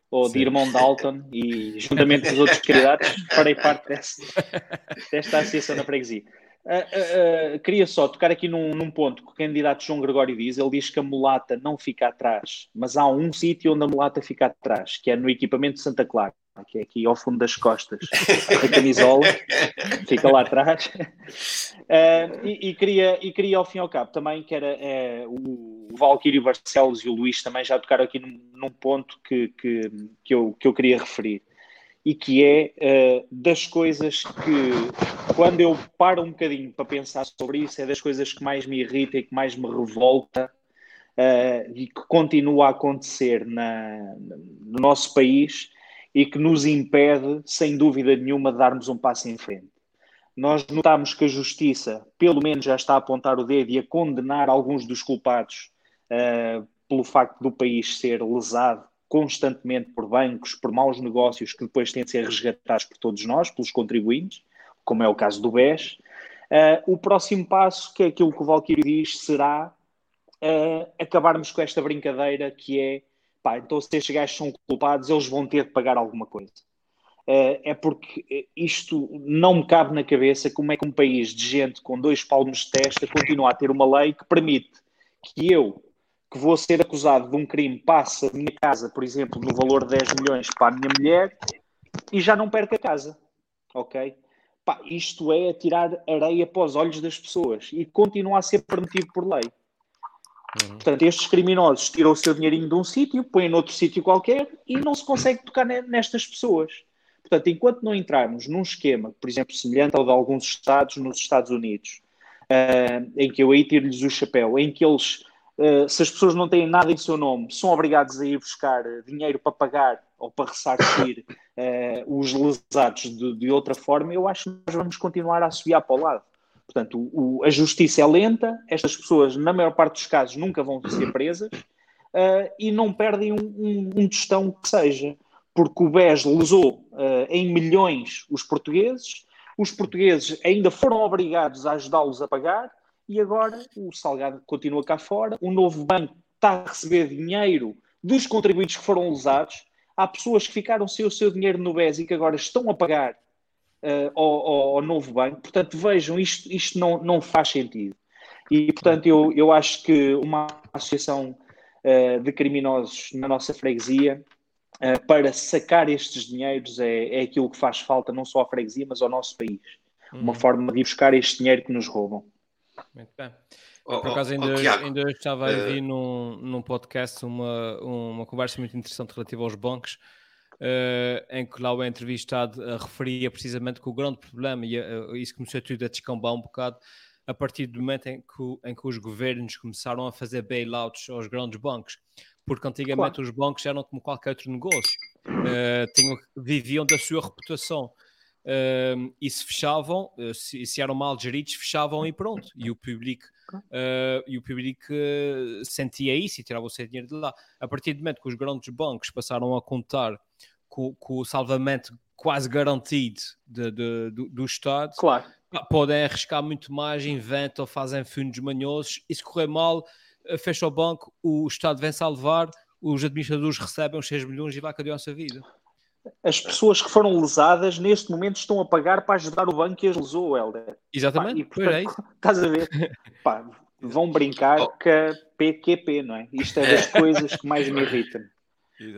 ou Sim. de irmão Dalton e juntamente com os outros candidatos <laughs> farei parte dessa, desta associação na freguesia. Uh, uh, queria só tocar aqui num, num, ponto que o candidato João Gregório diz. Ele diz que a mulata não fica atrás, mas há um sítio onde a mulata fica atrás, que é no equipamento de Santa Clara, que é aqui ao fundo das costas. <laughs> A camisola fica lá atrás. Uh, e, e, queria, e queria, ao fim e ao cabo, também que era o, o Valquírio Barcelos e o Luís também já tocaram aqui num, num ponto que, que, que, eu, que eu queria referir e que é uh, das coisas que, quando eu paro um bocadinho para pensar sobre isso, é das coisas que mais me irrita e que mais me revolta uh, e que continua a acontecer na, no nosso país e que nos impede, sem dúvida nenhuma, de darmos um passo em frente. Nós notamos que a justiça, pelo menos, já está a apontar o dedo e a condenar alguns dos culpados uh, pelo facto do país ser lesado constantemente por bancos, por maus negócios que depois têm de ser resgatados por todos nós, pelos contribuintes, como é o caso do BES. Uh, o próximo passo, que é aquilo que o Valkyrie diz, será uh, acabarmos com esta brincadeira que é, pá, então se estes gajos são culpados, eles vão ter de pagar alguma coisa. Uh, é porque isto não me cabe na cabeça como é que um país de gente com dois palmos de testa continua a ter uma lei que permite que eu, que vou ser acusado de um crime passa a minha casa, por exemplo, no valor de 10 milhões para a minha mulher e já não perco a casa. Ok? Pá, isto é tirar areia para os olhos das pessoas e continua a ser permitido por lei. Uhum. Portanto, estes criminosos tiram o seu dinheirinho de um sítio, põem noutro sítio qualquer e não se consegue tocar nestas pessoas. Portanto, enquanto não entrarmos num esquema, por exemplo, semelhante ao de alguns Estados nos Estados Unidos, uh, em que eu aí tiro-lhes o chapéu, em que eles Uh, se as pessoas não têm nada em seu nome, são obrigados a ir buscar eh, dinheiro para pagar ou para ressarcir uh, os lesados de, de, outra forma, eu acho que nós vamos continuar a subir para o lado. Portanto, o, a justiça é lenta, estas pessoas, na maior parte dos casos, nunca vão ser presas uh, e não perdem um, um, um tostão que seja, porque o BES lesou em milhões os portugueses, os portugueses ainda foram obrigados a ajudá-los a pagar e agora o Salgado continua cá fora, o novo banco está a receber dinheiro dos contribuintes que foram lesados, há pessoas que ficaram sem o seu dinheiro no BES e que agora estão a pagar uh, ao, ao, novo banco, portanto vejam, isto, isto não, não faz sentido. E portanto eu, eu acho que uma associação uh, de criminosos na nossa freguesia uh, para sacar estes dinheiros é, é aquilo que faz falta não só à freguesia, mas ao nosso país. Uma uhum. forma de ir buscar este dinheiro que nos roubam. Muito bem. Oh, Por acaso, ainda, oh, ainda estava a ouvir uh... num, num podcast uma, uma conversa muito interessante relativa aos bancos, uh, em que lá o entrevistado uh, referia precisamente que o grande problema, e uh, isso começou tudo a descambar um bocado, a partir do momento em que, em que os governos começaram a fazer bailouts aos grandes bancos, porque antigamente claro. os bancos eram como qualquer outro negócio, tinham, viviam da sua reputação uh, e se fechavam, uh, se, se, eram mal geridos, fechavam e pronto. E o público, uh, e o público sentia isso e tirava o seu dinheiro de lá. A partir do momento que os grandes bancos passaram a contar com, com o salvamento quase garantido de, de, do, do, Estado, claro. podem arriscar muito mais, inventam, fazem fundos manhosos e se correr mal, fecha o banco, o Estado vem salvar, os administradores recebem os 6 milhões e vai cadê a nossa vida as pessoas que foram lesadas neste momento estão a pagar para ajudar o banco que as lesou, Helder. Exatamente, Pá, e, portanto, <laughs> estás a ver? <laughs> Pá, vão brincar oh. com a PQP, não é? Isto é das <laughs> coisas que mais me irritam.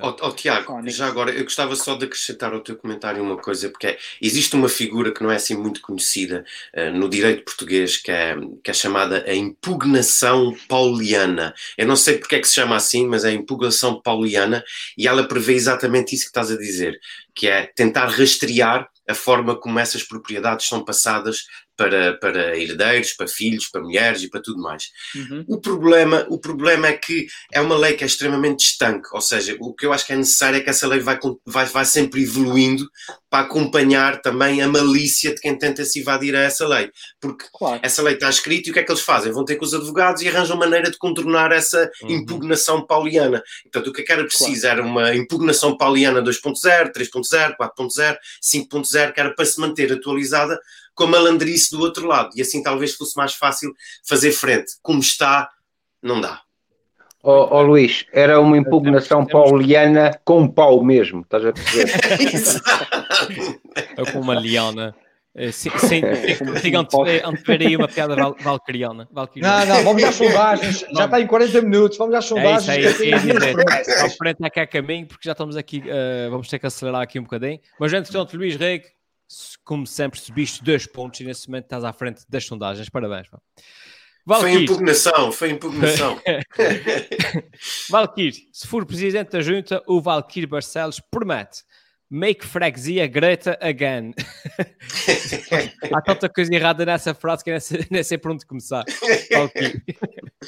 Oh, oh, Tiago, já agora eu gostava só de acrescentar ao teu comentário uma coisa, porque é, existe uma figura que não é assim muito conhecida uh, no direito português, que é, que é chamada a impugnação pauliana. Eu não sei porque é que se chama assim, mas é a impugnação pauliana e ela prevê exatamente isso que estás a dizer, que é tentar rastrear a forma como essas propriedades são passadas para, para herdeiros, para filhos, para mulheres e para tudo mais. Uhum. O, problema, o problema é que é uma lei que é extremamente estanque, ou seja, o que eu acho que é necessário é que essa lei vai, vai, vai sempre evoluindo para acompanhar também a malícia de quem tenta se invadir a essa lei. Porque claro. essa lei está escrita e o que é que eles fazem? Vão ter com os advogados e arranjam maneira de contornar essa uhum. impugnação pauliana. Portanto, o que é que era preciso claro. era uma impugnação pauliana 2.0, 3.0, 4.0, 5.0, que era para se manter atualizada com a malandrice do outro lado. E assim talvez fosse mais fácil fazer frente. Como está, não dá. Ó oh, oh, Luís, era uma impugnação pauliana com pau mesmo, estás a perceber? Ou com uma liana. Eh, sim, sim antever aí uma piada val, valcriana. Não, não, vamos às sondagens. Já está em 40 minutos, vamos às sondagens. É isso, é, é, é, frente é que é caminho, porque já estamos aqui, uh, vamos ter que acelerar aqui um bocadinho. Mas, entretanto, Luís Reg, como sempre, subiste dois pontos e nesse momento estás à frente das sondagens. Parabéns. Pá. Valkyrie. Foi impugnação, foi impugnação. <laughs> Valkyrie, se for presidente da junta, o Valkyrie Barcelos promete make freguesia Greta again. <laughs> Há tanta coisa errada nessa frase que nem sei por onde começar.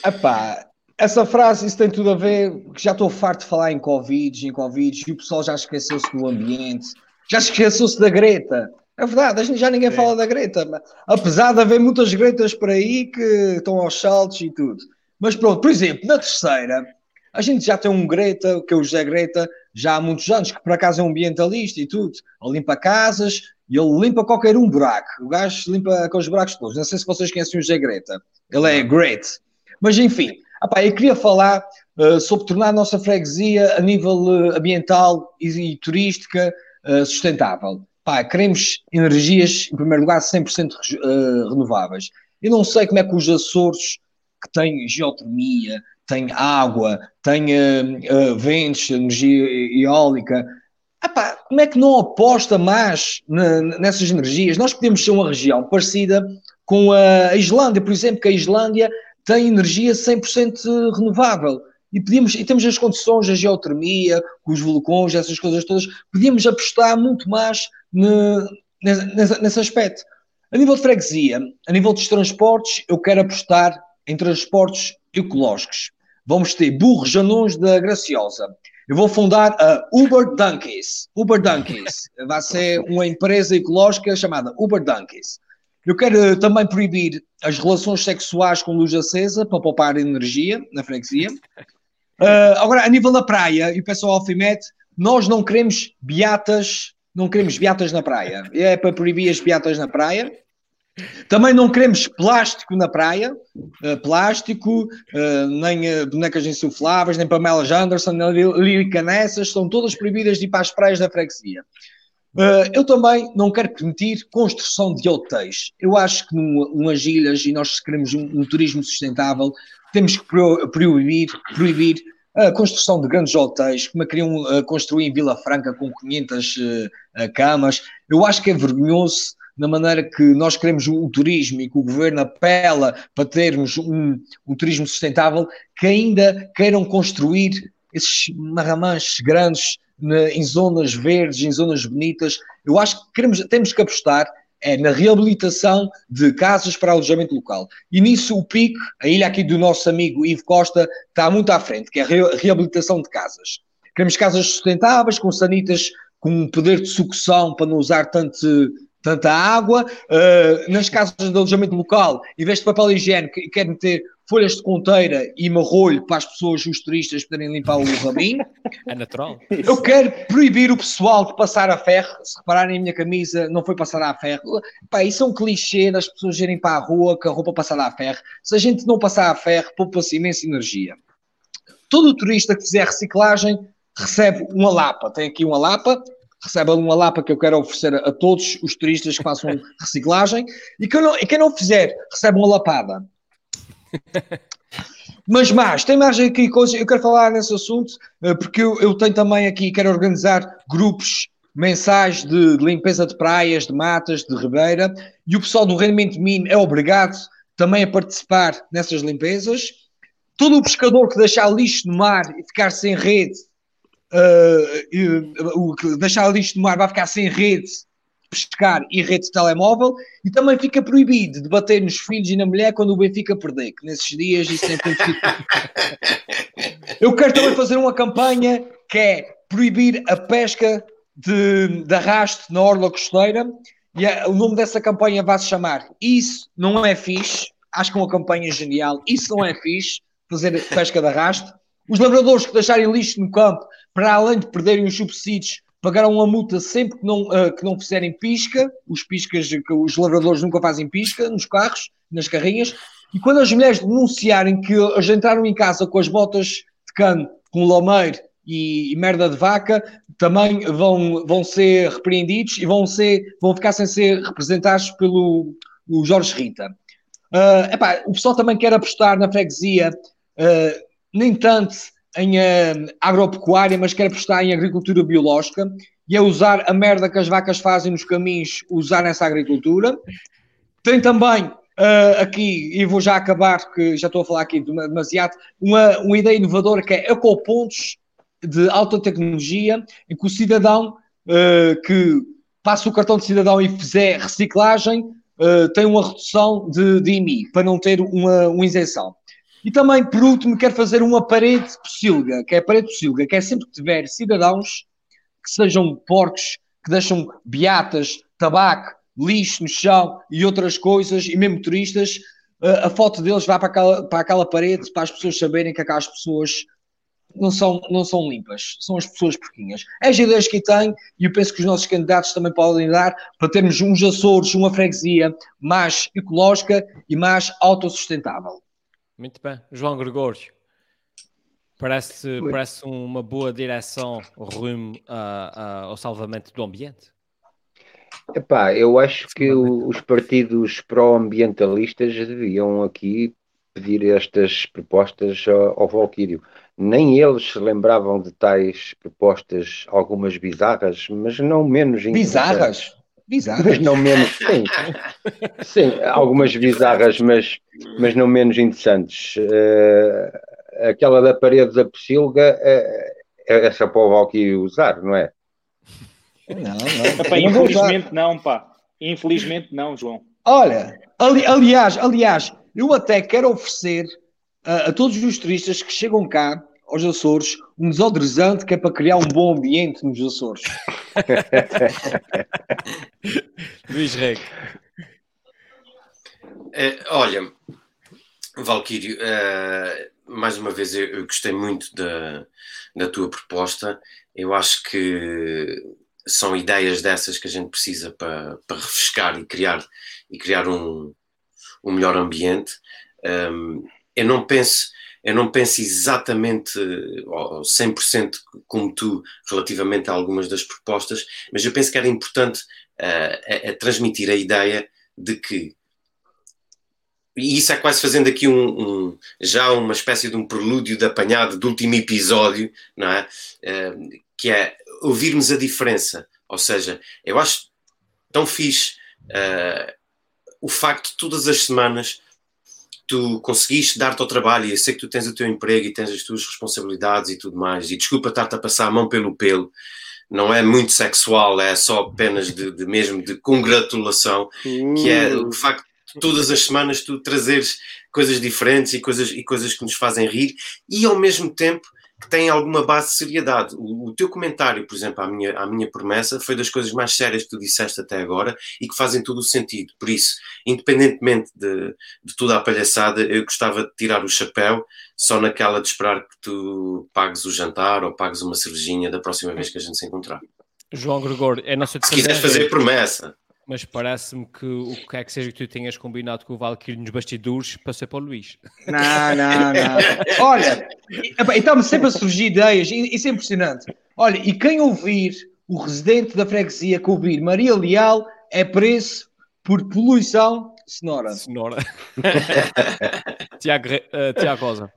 Epá, essa frase, isso tem tudo a ver, que já estou farto de falar em Covid, em Covid, e o pessoal já esqueceu-se do ambiente, já esqueceu-se da Greta. É verdade, já ninguém Sim. fala da Greta, apesar de haver muitas Gretas por aí que estão aos saltos e tudo. Mas pronto, por exemplo, na terceira, a gente já tem um Greta, que é o José Greta, já há muitos anos, que por acaso é um ambientalista e tudo. Ele limpa casas e ele limpa qualquer um buraco. O gajo limpa aqueles buracos todos. Não sei se vocês conhecem o José Greta. Ele é great. Mas enfim, apá, eu queria falar uh, sobre tornar a nossa freguesia a nível uh, ambiental e, e turística uh, sustentável pá, queremos energias, em primeiro lugar, 100% uh, renováveis. Eu não sei como é que os Açores, que têm geotermia, têm água, têm uh, ventos, energia eólica, epá, como é que não aposta mais nessas energias? Nós podemos ser uma região parecida com a Islândia, por exemplo, que a Islândia tem energia 100% renovável e podíamos, e temos as condições, a geotermia, os vulcões, essas coisas todas, podíamos apostar muito mais ne, nesse, nesse aspecto. A nível de freguesia, a nível dos transportes, eu quero apostar em transportes ecológicos. Vamos ter burros janões da Graciosa. Eu vou fundar a Uber Donkeys. Uber Donkeys. Vai ser uma empresa ecológica chamada Uber Donkeys. Eu quero também proibir as relações sexuais com luz acesa para poupar energia na freguesia. Uh, agora, a nível da praia, e o pessoal alfimete, nós não queremos beatas, não queremos beatas na praia. É para proibir as beatas na praia. Também não queremos plástico na praia, uh, plástico, uh, nem bonecas insufláveis, nem Pamela Anderson, nem Lírica Nessas, são todas proibidas de ir para as praias da freguesia. eu também não quero permitir construção de hotéis. Eu acho que numas ilhas, e nós queremos um, um turismo sustentável, temos que proibir, proibir a construção de grandes hotéis, como queriam uh, construir em Vila Franca com 500 uh, camas. Eu acho que é vergonhoso na maneira que nós queremos o, turismo e que o governo apela para termos um, um turismo sustentável, que ainda queiram construir esses marramãs grandes né, em zonas verdes, em zonas bonitas. Eu acho que queremos, temos que apostar é na reabilitação de casas para alojamento local. E nisso o PIC, a ilha aqui do nosso amigo Ivo Costa, está muito à frente, que é a reabilitação de casas. Queremos casas sustentáveis, com sanitas com poder de sucção para não usar tanto, tanta água. Uh, nas casas de alojamento local, em vez de papel higiênico, quero meter folhas de conteira e marrolho para as pessoas, os turistas, poderem limpar o raminho. É natural. Eu quero proibir o pessoal de passar a ferro. Se repararem, a minha camisa não foi passar a ferro. Pá, isso é um clichê das pessoas irem para a rua com a roupa passada a ferro. Se a gente não passar a ferro, poupa-se imensa energia. Todo turista que fizer reciclagem recebe uma lapa. Tem aqui uma lapa, recebe uma lapa que eu quero oferecer a, todos os turistas que façam <laughs> reciclagem. E quem não, e quem não fizer, recebe uma lapada. Mas mais, tem mais aqui coisas, eu quero falar nesse assunto, eh, porque eu, eu tenho também aqui, quero organizar grupos mensais de, de, limpeza de praias, de matas, de ribeira, e o pessoal do rendimento mínimo é obrigado também a participar nessas limpezas. Todo o pescador que deixar lixo no mar e ficar sem rede, uh, uh, o que deixar lixo no mar vai ficar sem rede pescar e rede de telemóvel, e também fica proibido de bater nos filhos e na mulher quando o Benfica perder, que nesses dias isso é muito <laughs> Eu quero também fazer uma campanha que é proibir a pesca de, de arrasto na orla costeira, e a, o nome dessa campanha vai se chamar Isso Não É Fixe, acho que é uma campanha genial, Isso Não É Fixe, fazer pesca de arrasto. Os lavradores que deixarem lixo no campo, para além de perderem os subsídios, pagarão uma multa sempre que não, uh, que não fizerem pisca, os piscas, que os lavradores nunca fazem pisca nos carros, nas carrinhas, e quando as mulheres denunciarem que eles entraram em casa com as botas de cano, com lameiro e, e, merda de vaca, também vão, vão ser repreendidos e vão, ser, vão ficar sem ser representados pelo o Jorge Rita. Uh, epá, o pessoal também quer apostar na freguesia, uh, tanto em uh, agropecuária, mas quer apostar em agricultura biológica e é usar a merda que as vacas fazem nos caminhos, usar nessa agricultura. Tem também uh, aqui, e vou já acabar, porque já estou a falar aqui demasiado, uma, uma ideia inovadora que é ecopontos de alta tecnologia, em que o cidadão uh, que passa o cartão de cidadão e fizer reciclagem tem uma redução de, de IMI, para não ter uma, uma isenção. E também, por último, quero fazer uma parede pocilga, que é a parede pocilga, que é sempre que tiver cidadãos que sejam porcos, que deixam beatas, tabaco, lixo no chão e outras coisas, e mesmo turistas, eh, a foto deles vai para aquela, para aquela parede para as pessoas saberem que aquelas pessoas não são, não são limpas, são as pessoas porquinhas. É as ideias que têm e eu penso que os nossos candidatos também podem dar para termos uns Açores, uma freguesia mais ecológica e mais autossustentável. Muito bem. João Gregório, parece, parece uma boa direção rumo ao salvamento do ambiente. Epá, eu acho que os partidos pró-ambientalistas deviam aqui pedir estas propostas ao, ao Valquírio. Nem eles se lembravam de tais propostas, algumas bizarras, mas não menos Bizarras? Bizarras. Mas não menos, sim. <laughs> sim, algumas bizarras, mas, mas não menos interessantes. Uh, aquela da parede da Pocilga, uh, essa para o Valky usar, não é? Não, não. Epá, infelizmente não, pá. Infelizmente não, João. Olha, ali, aliás, aliás, eu até quero oferecer a, a todos os turistas que chegam cá aos Açores um desodorizante que é para criar um bom ambiente nos Açores. <laughs> Luís Rego. Uh, olha, Valquírio, uh, mais uma vez eu, eu, gostei muito da, da tua proposta. Eu acho que são ideias dessas que a gente precisa para, para refrescar e criar, e criar um, um melhor ambiente. Um, eu não penso eu não penso exatamente 100% como tu relativamente a algumas das propostas, mas eu penso que era importante uh, a, a transmitir a ideia de que e isso é quase fazendo aqui um, um, já uma espécie de um prelúdio de apanhado do último episódio, não é? Uh, que é ouvirmos a diferença. Ou seja, eu acho tão fixe uh, o facto de todas as semanas tu conseguiste dar-te ao trabalho e eu sei que tu tens o teu emprego e tens as tuas responsabilidades e tudo mais, e desculpa estar-te a passar a mão pelo pelo, não é muito sexual, é só apenas de, de mesmo de congratulação, que é o facto de todas as semanas tu trazeres coisas diferentes e coisas, e coisas que nos fazem rir e ao mesmo tempo que têm alguma base de seriedade. O, o, teu comentário, por exemplo, à minha, à minha promessa, foi das coisas mais sérias que tu disseste até agora e que fazem todo o sentido. Por isso, independentemente de, de toda a palhaçada, eu gostava de tirar o chapéu só naquela de esperar que tu pagues o jantar ou pagues uma cervejinha da próxima vez que a gente se encontrar. João Gregor, é nossa Se quiseres fazer promessa mas parece-me que o que é que seja que tu tenhas combinado com o Valkyrie nos bastidores passei para o Luís. Não, não, não. <laughs> Olha, estamos sempre a surgir ideias, isso é impressionante. Olha, e quem ouvir o residente da freguesia que ouvir Maria Leal é preço por poluição sonora. Sonora. <laughs> Tiago, uh, Tiago Rosa.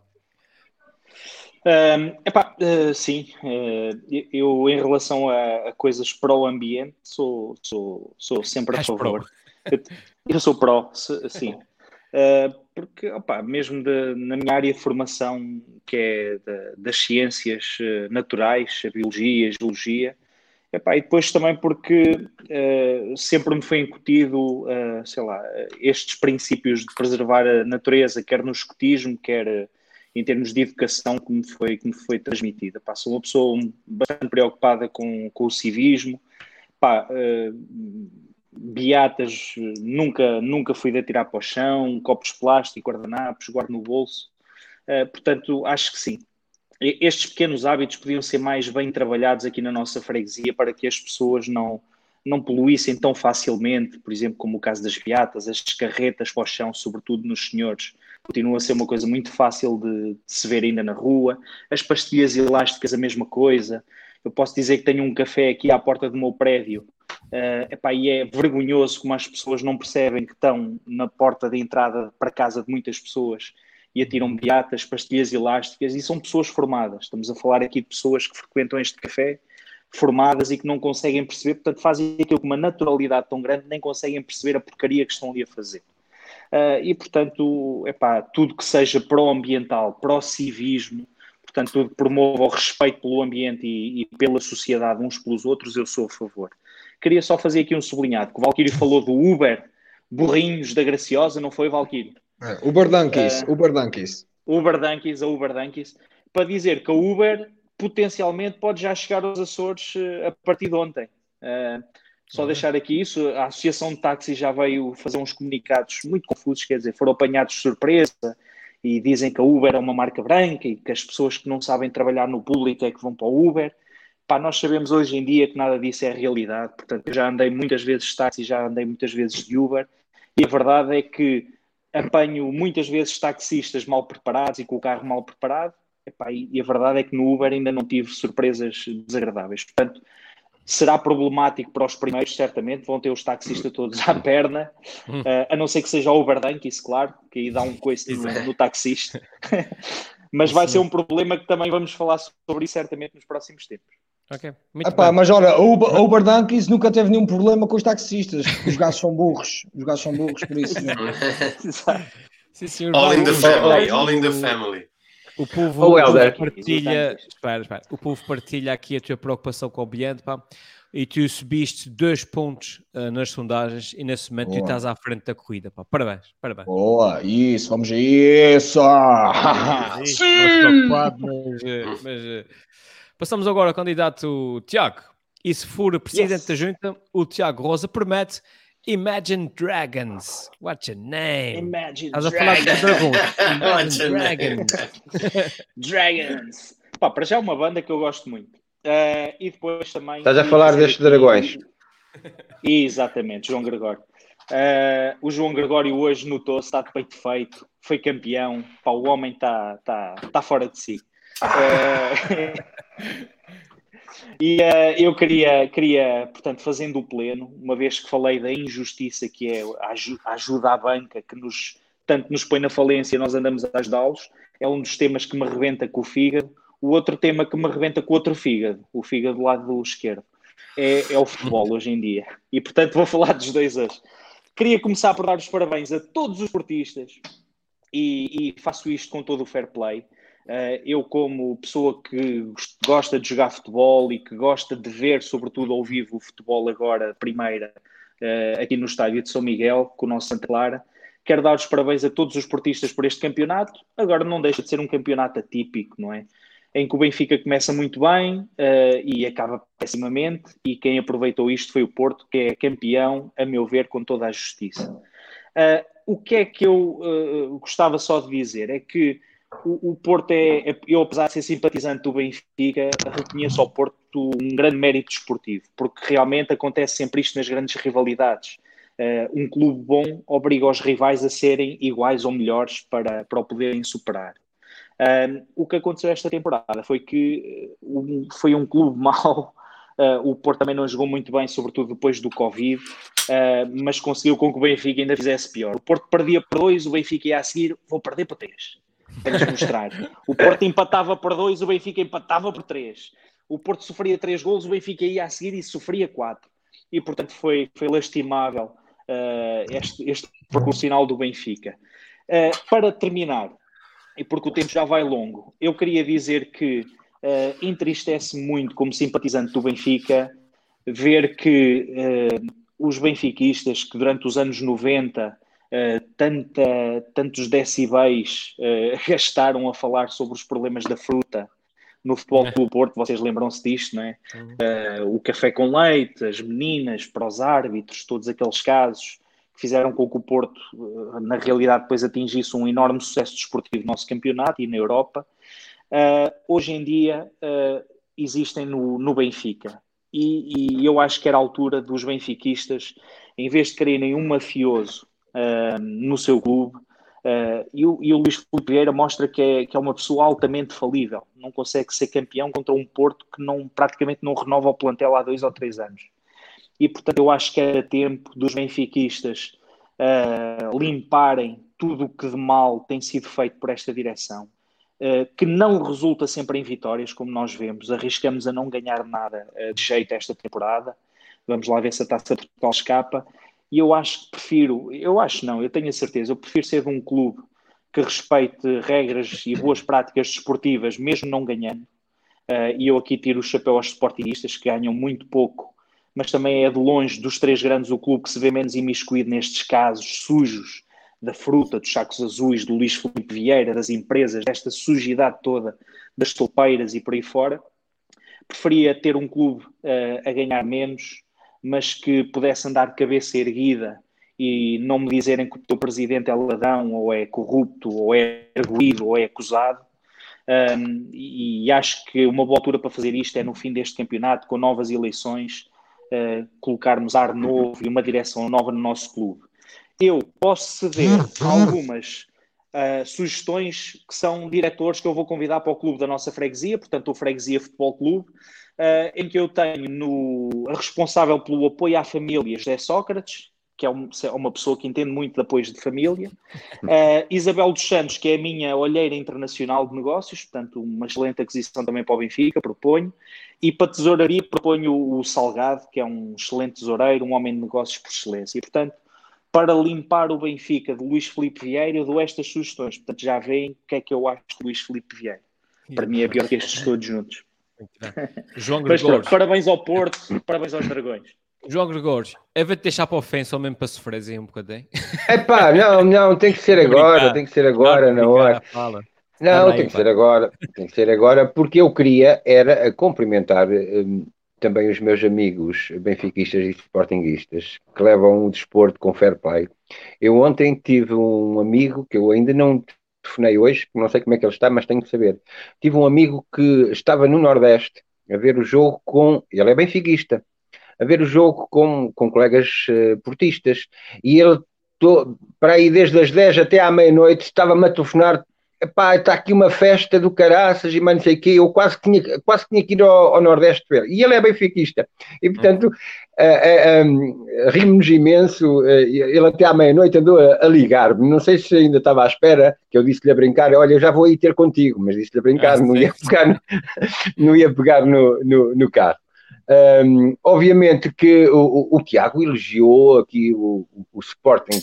Um, epá, uh, sim, uh, eu em relação a, a coisas pró-ambiente sou, sou, sou sempre a favor. Eu, eu, sou pró, sim. Uh, porque, opa, mesmo de, na minha área de formação, que é das ciências naturais, a biologia, a geologia, Epá, e depois também porque uh, sempre me foi incutido, uh, sei lá, estes princípios de preservar a natureza, quer no escotismo, quer em termos de educação que me foi, que me foi transmitida. Pá, sou uma pessoa bastante preocupada com, com o civismo. Pá, uh, beatas, nunca, nunca fui de atirar para o chão, copos plástico, guardanapos, guardo no bolso. Uh, portanto, acho que sim. Estes pequenos hábitos podiam ser mais bem trabalhados aqui na nossa freguesia para que as pessoas não, não poluíssem tão facilmente, por exemplo, como o caso das beatas, as carretas para o chão, sobretudo nos senhores, continua a ser uma coisa muito fácil de, de se ver ainda na rua. As pastilhas elásticas, a mesma coisa. Eu posso dizer que tenho um café aqui à porta do meu prédio Uh, epá, e é vergonhoso como as pessoas não percebem que estão na porta de entrada para casa de muitas pessoas e atiram beatas, pastilhas elásticas, e são pessoas formadas. Estamos a falar aqui de pessoas que frequentam este café, formadas e que não conseguem perceber, portanto, fazem aquilo com uma naturalidade tão grande, nem conseguem perceber a porcaria que estão ali a fazer. Uh, e, portanto, epá, tudo que seja pró-ambiental, pró-civismo, portanto, tudo que promova o respeito pelo ambiente e, e, pela sociedade uns pelos outros, eu sou a favor. Queria só fazer aqui um sublinhado, que o Valkyrie falou do Uber, burrinhos da Graciosa, não foi, Valkyrie? É, Uber Donkeys, uh, Uber Donkeys. Uber Donkeys, a Uber Donkeys, para dizer que a Uber potencialmente pode já chegar aos Açores uh, a partir de ontem. Uh, só uhum. deixar aqui isso, a Associação de Táxi já veio fazer uns comunicados muito confusos, quer dizer, foram apanhados de surpresa e dizem que a Uber é uma marca branca e que as pessoas que não sabem trabalhar no público é que vão para o Uber. Pá, nós sabemos hoje em dia que nada disso é realidade, portanto, eu já andei muitas vezes de táxi, já andei muitas vezes de Uber, e a verdade é que apanho muitas vezes taxistas mal preparados e com o carro mal preparado, Epá, e a verdade é que no Uber ainda não tive surpresas desagradáveis. Portanto, será problemático para os primeiros, certamente, vão ter os taxistas todos à perna, uh, a não ser que seja o Uber isso claro, que aí dá um coice no, no taxista. <laughs> mas vai ser um problema que também vamos falar sobre isso certamente nos próximos tempos. Ok, Epá, mas olha, o Uber, Uber nunca teve nenhum problema com os taxistas. Os gajos são burros. Os gajos são burros, por isso. <laughs> Sim, senhor. All in the family. All in the family. O povo, oh, partilha, espera, espera, o povo partilha aqui a tua preocupação com o ambiente, pá, e tu subiste dois pontos uh, nas sondagens e nesse momento Boa. tu estás à frente da corrida, pá. Parabéns, parabéns. Boa, isso, vamos a isso! Sim! Mas, mas, uh, passamos agora ao candidato Tiago. E se for presidente yes. da junta, o Tiago Rosa promete Imagine Dragons. What's your name? Imagine Dragons. <laughs> Imagine Dragons. Dragons. Pá, para já é uma banda que eu gosto muito. Uh, e depois também. Estás a falar destes dragões. Exatamente, João Gregório. Uh, o João Gregório hoje notou-se, está de peito feito, foi campeão. Pá, o homem está tá, tá fora de si. Uh, <laughs> E uh, eu queria, queria, portanto, fazendo o pleno, uma vez que falei da injustiça que é a ajuda à banca, que nos, tanto nos põe na falência, nós andamos a ajudá-los, é um dos temas que me rebenta com o fígado. O outro tema que me rebenta com o outro fígado, o fígado do lado do esquerdo, é, é o futebol hoje em dia. E, portanto, vou falar dos dois hoje. Queria começar por dar os parabéns a todos os esportistas e, e faço isto com todo o fair play. Eh, eu, como pessoa que gosta de jogar futebol e que gosta de ver, sobretudo ao vivo, o futebol agora, primeira, eh, aqui no estádio de São Miguel, com o nosso Santa Clara, quero dar os parabéns a todos os esportistas por este campeonato. Agora não deixa de ser um campeonato atípico, não é? Em que o Benfica começa muito bem uh, e acaba pessimamente, e quem aproveitou isto foi o Porto, que é campeão, a meu ver, com toda a justiça. O que é que eu gostava só de dizer? É que o, o Porto é, é, eu apesar de ser simpatizante do Benfica, reconheço ao Porto um grande mérito esportivo, porque realmente acontece sempre isto nas grandes rivalidades. Uh, um clube bom obriga os rivais a serem iguais ou melhores para, para o poderem superar. Uh, o que aconteceu esta temporada foi que uh, um, foi um clube <laughs> mau. o Porto também não jogou muito bem, sobretudo depois do Covid, mas conseguiu com que o Benfica ainda fizesse pior. O Porto perdia por dois, o Benfica ia a seguir, vou perder por três mostrar. O Porto empatava por dois, o Benfica empatava por três. O Porto sofria três gols, o Benfica ia a seguir e sofria quatro. E, portanto, foi, foi lastimável uh, este, este percurso do Benfica. Uh, para terminar, e porque o tempo já vai longo, eu queria dizer que uh, entristece muito, como simpatizante do Benfica, ver que uh, os benfiquistas que durante os anos 90 uh, tanta, tantos decibéis uh, <laughs> gastaram a falar sobre os problemas da fruta no Futebol do Porto, vocês lembram-se disto, não é? Uh, o café com leite, as meninas para os árbitros, todos aqueles casos que fizeram com que o Porto, na realidade, depois atingisse um enorme sucesso desportivo no nosso campeonato e na Europa. hoje em dia existem no, no Benfica e, e, eu acho que era a altura dos benfiquistas, em vez de quererem um mafioso uh, no seu clube, uh, e, o, e o Luís Filipe Vieira mostra que é, que é uma pessoa altamente falível, não consegue ser campeão contra um Porto que não, praticamente não renova o plantel há dois ou três anos. E portanto eu acho que era tempo dos benfiquistas uh, limparem tudo o que de mal tem sido feito por esta direção eh, que não resulta sempre em vitórias, como nós vemos. Arriscamos a não ganhar nada uh, de jeito esta temporada. Vamos lá ver se a taça de Portugal escapa. E eu acho que prefiro, eu acho não, eu tenho a certeza, eu prefiro ser de um clube que respeite regras e boas práticas desportivas, mesmo não ganhando. Uh, e eu aqui tiro o chapéu aos sportingistas, que ganham muito pouco, mas também é de longe dos três grandes o clube que se vê menos imiscuído nestes casos sujos da fruta, dos sacos azuis, do Luís Felipe Vieira, das empresas, desta sujidade toda, das topeiras e por aí fora. Preferia ter um clube uh, a ganhar menos, mas que pudesse andar de cabeça erguida e não me dizerem que o teu presidente é ladrão, ou é corrupto, ou é arguído, ou é acusado. Um, e, acho que uma boa altura para fazer isto é no fim deste campeonato, com novas eleições, uh, colocarmos ar novo e uma direção nova no nosso clube eu posso ceder hum, hum. algumas uh, sugestões que são diretores que eu vou convidar para o clube da nossa freguesia, portanto, o Freguesia Futebol Clube, uh, em que eu tenho no, a responsável pelo apoio à família, José Sócrates, que é, um, uma pessoa que entende muito de apoios de família, uh, <laughs> Isabel dos Santos, que é a minha olheira internacional de negócios, portanto, uma excelente aquisição também para o Benfica, proponho, e para tesouraria proponho o Salgado, que é um excelente tesoureiro, um homem de negócios por excelência, e portanto, para limpar o Benfica de Luís Felipe Vieira, eu dou estas sugestões. Portanto, já veem o que é que eu acho de Luís Felipe Vieira. Para mim é pior que estes todos juntos. João Gregório. parabéns ao Porto, parabéns aos Dragões. João Gregório, é ver-te deixar para ofensa ou mesmo para sofrer um bocadinho? É pá, não, não, tem que ser agora, tem que ser agora, na hora. Não, tem que ser agora, tem que ser agora, porque eu queria era cumprimentar hum, também os meus amigos benfiquistas e sportinguistas que levam o desporto com fair play. Eu ontem tive um amigo que eu ainda não telefonei hoje, não sei como é que ele está, mas tenho que saber. Tive um amigo que estava no Nordeste a ver o jogo com. Ele é benfiquista, a ver o jogo com, com colegas uh, portistas e ele. para aí desde as 10 até à meia-noite estava-me a telefonar epá, está aqui uma festa do caraças e mais não sei o quê, eu quase tinha, quase tinha que ir ao, ao Nordeste ver. E ele é benfiquista. E, portanto, uh, uh, rimos imenso. Ele até à meia-noite andou a, a ligar-me. Não sei se ainda estava à espera, que eu disse-lhe a brincar, olha, eu já vou aí ter contigo, mas disse-lhe a brincar, ah, não, ia pegar no, <laughs> não ia pegar no, no, no carro. Um, obviamente que o, o, o, Tiago elogiou aqui o, o Sporting,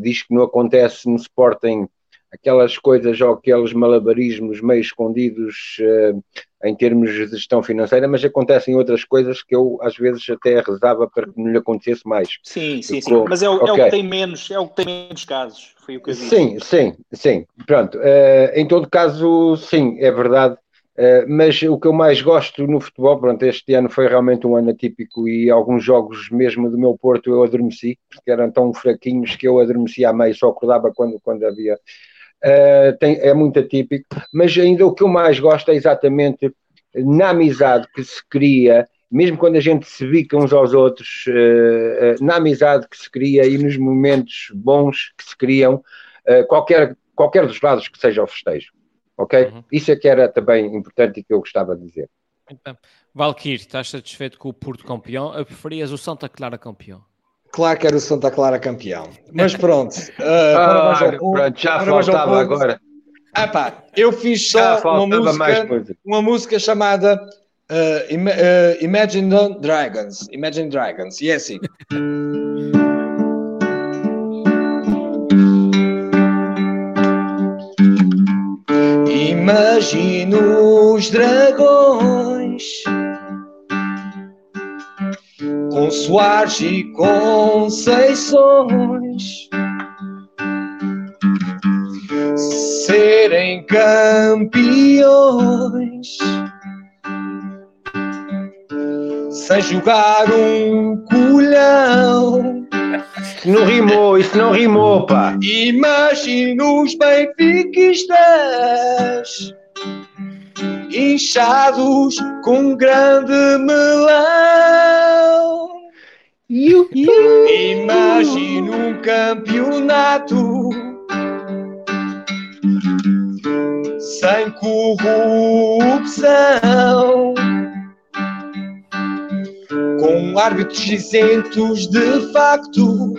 diz que não acontece no Sporting aquelas coisas ou aqueles malabarismos meio escondidos uh, em termos de gestão financeira, mas acontecem outras coisas que eu às vezes até rezava para que não lhe acontecesse mais. Sim, sim, sim. Mas é o, okay. é o, que tem menos, é o que tem menos casos, foi o que eu disse. Sim, sim, sim. Pronto. Uh, em todo caso, sim, é verdade. Uh, mas o que eu mais gosto no futebol, pronto, este ano foi realmente um ano atípico e alguns jogos mesmo do meu Porto eu adormeci, porque eram tão fraquinhos que eu adormeci à meia, só acordava quando, quando havia uh, tem, é muito atípico, mas ainda o que eu mais gosto é exatamente na amizade que se cria, mesmo quando a gente se bica uns aos outros, uh, uh, na amizade que se cria e nos momentos bons que se criam, qualquer, qualquer dos lados que seja o festejo. Ok? Uhum. Isso é que era também importante e que eu gostava de dizer. Valkyrie, estás satisfeito com o Porto campeão? Eu preferias o Santa Clara campeão? Claro que era o Santa Clara campeão. Mas pronto. Uh, <laughs> ah, pronto já faltava agora. Ah pá, eu fiz só uma música, uma música chamada uh, Ima uh, Imagine Dragons. Imagine Dragons. E é assim. Imagino os dragões Soares e Conceições serem campeões sem jogar um colhão. Não rimou, isso não rimou, pá. Imagina os benfiquistas inchados com grande melão. Imagina um campeonato sem corrupção, com árbitros isentos de facto,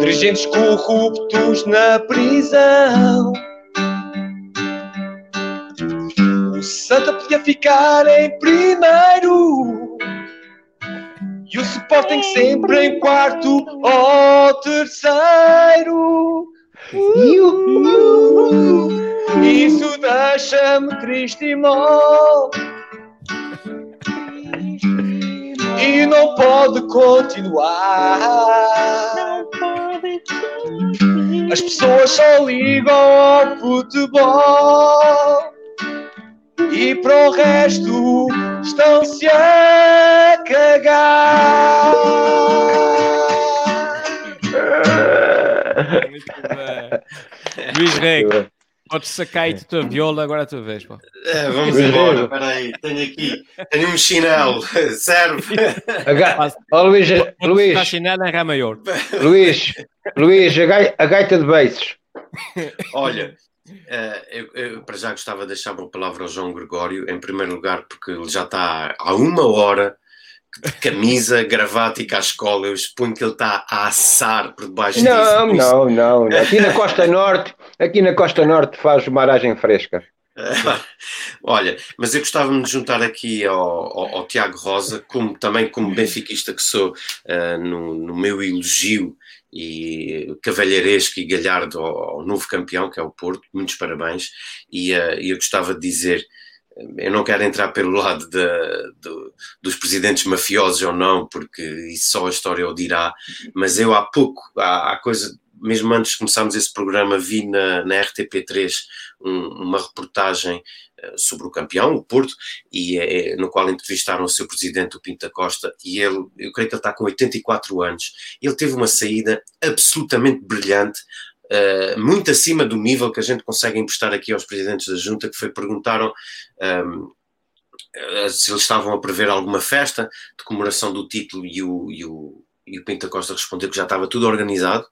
dirigentes corruptos na prisão. O Santa podia ficar em primeiro. E o Sporting sempre em quarto ou terceiro. Isso deixa-me triste e mal. E não pode continuar. As pessoas só ligam ao futebol. E para o resto estão-se a cagar. Muito bem. Luís Rego, podes sacar aí a tua viola, agora a tua vez. Pô. É, vamos embora, espera aí, tenho aqui, tenho um chinelo, <laughs> serve. Aga... Oh, Luís, Luís, Está chinela em Rá maior. <laughs> Luís, Luís, a, gai- a gaita de beiços. Olha, eh, eu, eu para já gostava de deixar uma palavra ao João Gregório, em primeiro lugar, porque ele já está há uma hora de camisa, gravata e cascola. Eu exponho que ele está a assar por debaixo disso. Não, Por isso- não, não, não. Aqui na Costa Norte, aqui na Costa Norte faz uma aragem fresca. <laughs> Olha, mas eu gostava de juntar aqui ao, ao- ao Tiago Rosa, como, também como benfiquista que sou, eh, no, no meu elogio e cavalheiresco e galhardo ao, novo campeão, que é o Porto. Muitos parabéns. E eh, eu gostava de dizer, eh, eu não quero entrar pelo <laughs> lado da- do- dos presidentes mafiosos ou não, porque isso só a história o dirá, mas eu há pouco, há, há coisa, mesmo antes de começarmos esse programa, vi na, na RTP3 um- uma reportagem sobre o campeão, o Porto, e eh, no qual entrevistaram o seu presidente, o Pinto Costa, e ele, eu creio que ele está com 84 anos, ele teve uma saída absolutamente brilhante, eh, muito acima do nível que a gente consegue emprestar aqui aos presidentes da junta, que foi perguntaram ehm, eh, se eles estavam a prever alguma festa de comemoração do título e o, e o, e o Pinto Costa respondeu que já estava tudo organizado,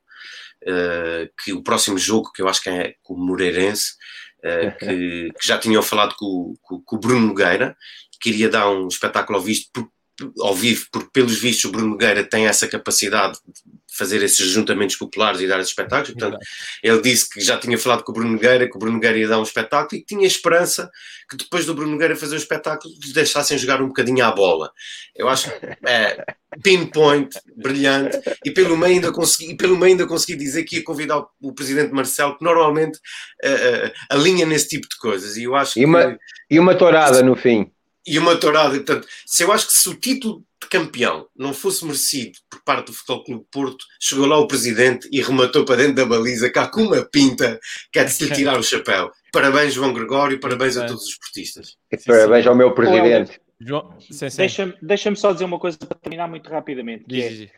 eh, que o próximo jogo, que eu acho que é com o Moreirense, eh, que, que já tinham falado com, com, com o Bruno Nogueira, que iria dar um espetáculo ao, visto, ao vivo, porque pelos vistos o Bruno Nogueira tem essa capacidade de fazer esses juntamentos populares e dar esses espetáculos, portanto ele disse que já tinha falado com o Bruno Nogueira, que o Bruno Nogueira ia dar um espetáculo e que tinha esperança que depois do Bruno Nogueira fazer o espetáculo deixassem jogar um bocadinho à bola. Eu acho que é pinpoint, brilhante, e pelo meio ainda consegui, e pelo meio ainda consegui dizer que ia convidar o, presidente Marcelo, que normalmente eh, eh, alinha nesse tipo de coisas, e eu acho E uma, que e uma tourada no fim. E uma tourada. Portanto, se eu acho que se o título de campeão não fosse merecido por parte do Futebol Clube Porto, chegou lá o presidente e rematou para dentro da baliza, cá com uma pinta, que é de se lhe tirar o chapéu. Parabéns, João Gregório, parabéns a todos os portistas. E Parabéns ao meu presidente. Deixa-me deixa só dizer uma coisa para terminar muito rapidamente. que é, diz, diz.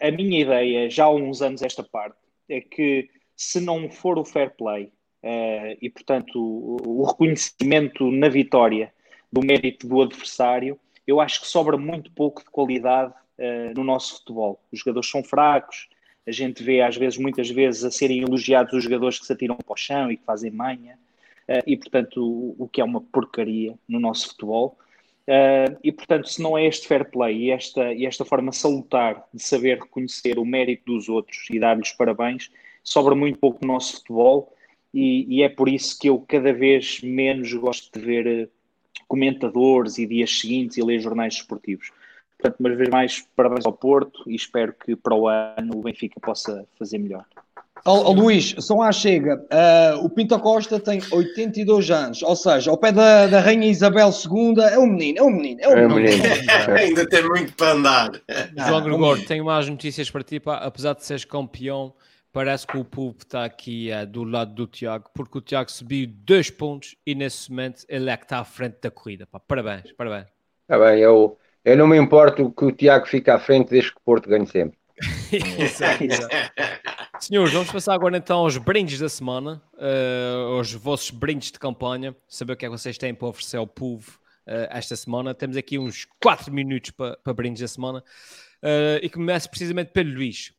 a, a- a minha ideia, já há uns anos esta parte, é que se não for o fair play eh, e, portanto, o, o reconhecimento na vitória do mérito do adversário, eu acho que sobra muito pouco de qualidade eh, no nosso futebol. Os jogadores são fracos, a gente vê às vezes, muitas vezes, a serem elogiados os jogadores que se atiram para o chão e que fazem manha, eh, e portanto, o, o que é uma porcaria no nosso futebol. Uh, e portanto, se não é este fair play e esta, e esta forma salutar de saber reconhecer o mérito dos outros e dar-lhes parabéns, sobra muito pouco no nosso futebol e, e é por isso que eu cada vez menos gosto de ver comentadores e dias seguintes e ler jornais esportivos. Portanto, uma vez mais, parabéns ao Porto e espero que para o ano o Benfica possa fazer melhor. Oh, oh, Luís, só à chega, uh, o Pinto Costa tem 82 anos, ou seja, ao pé da, da Rainha Isabel II é um menino, é um menino, é um é menino. <laughs> Ainda tem muito para andar. João Gregório, tenho mais notícias para ti, pá. apesar de seres campeão, parece que o povo está aqui uh, do lado do Tiago, porque o Tiago subiu dois pontos e nesse momento ele é que está à frente da corrida. Pá. Parabéns, parabéns. Está bem, eu, eu não me importo que o Tiago fique à frente desde que o Porto ganhe sempre. <laughs> exato, exato. Senhores, vamos passar agora então aos brindes da semana, uh, aos vossos brindes de campanha, saber o que é que vocês têm para oferecer ao povo uh, esta semana. Temos aqui uns 4 minutos para, para brindes da semana uh, e começo precisamente pelo Luís.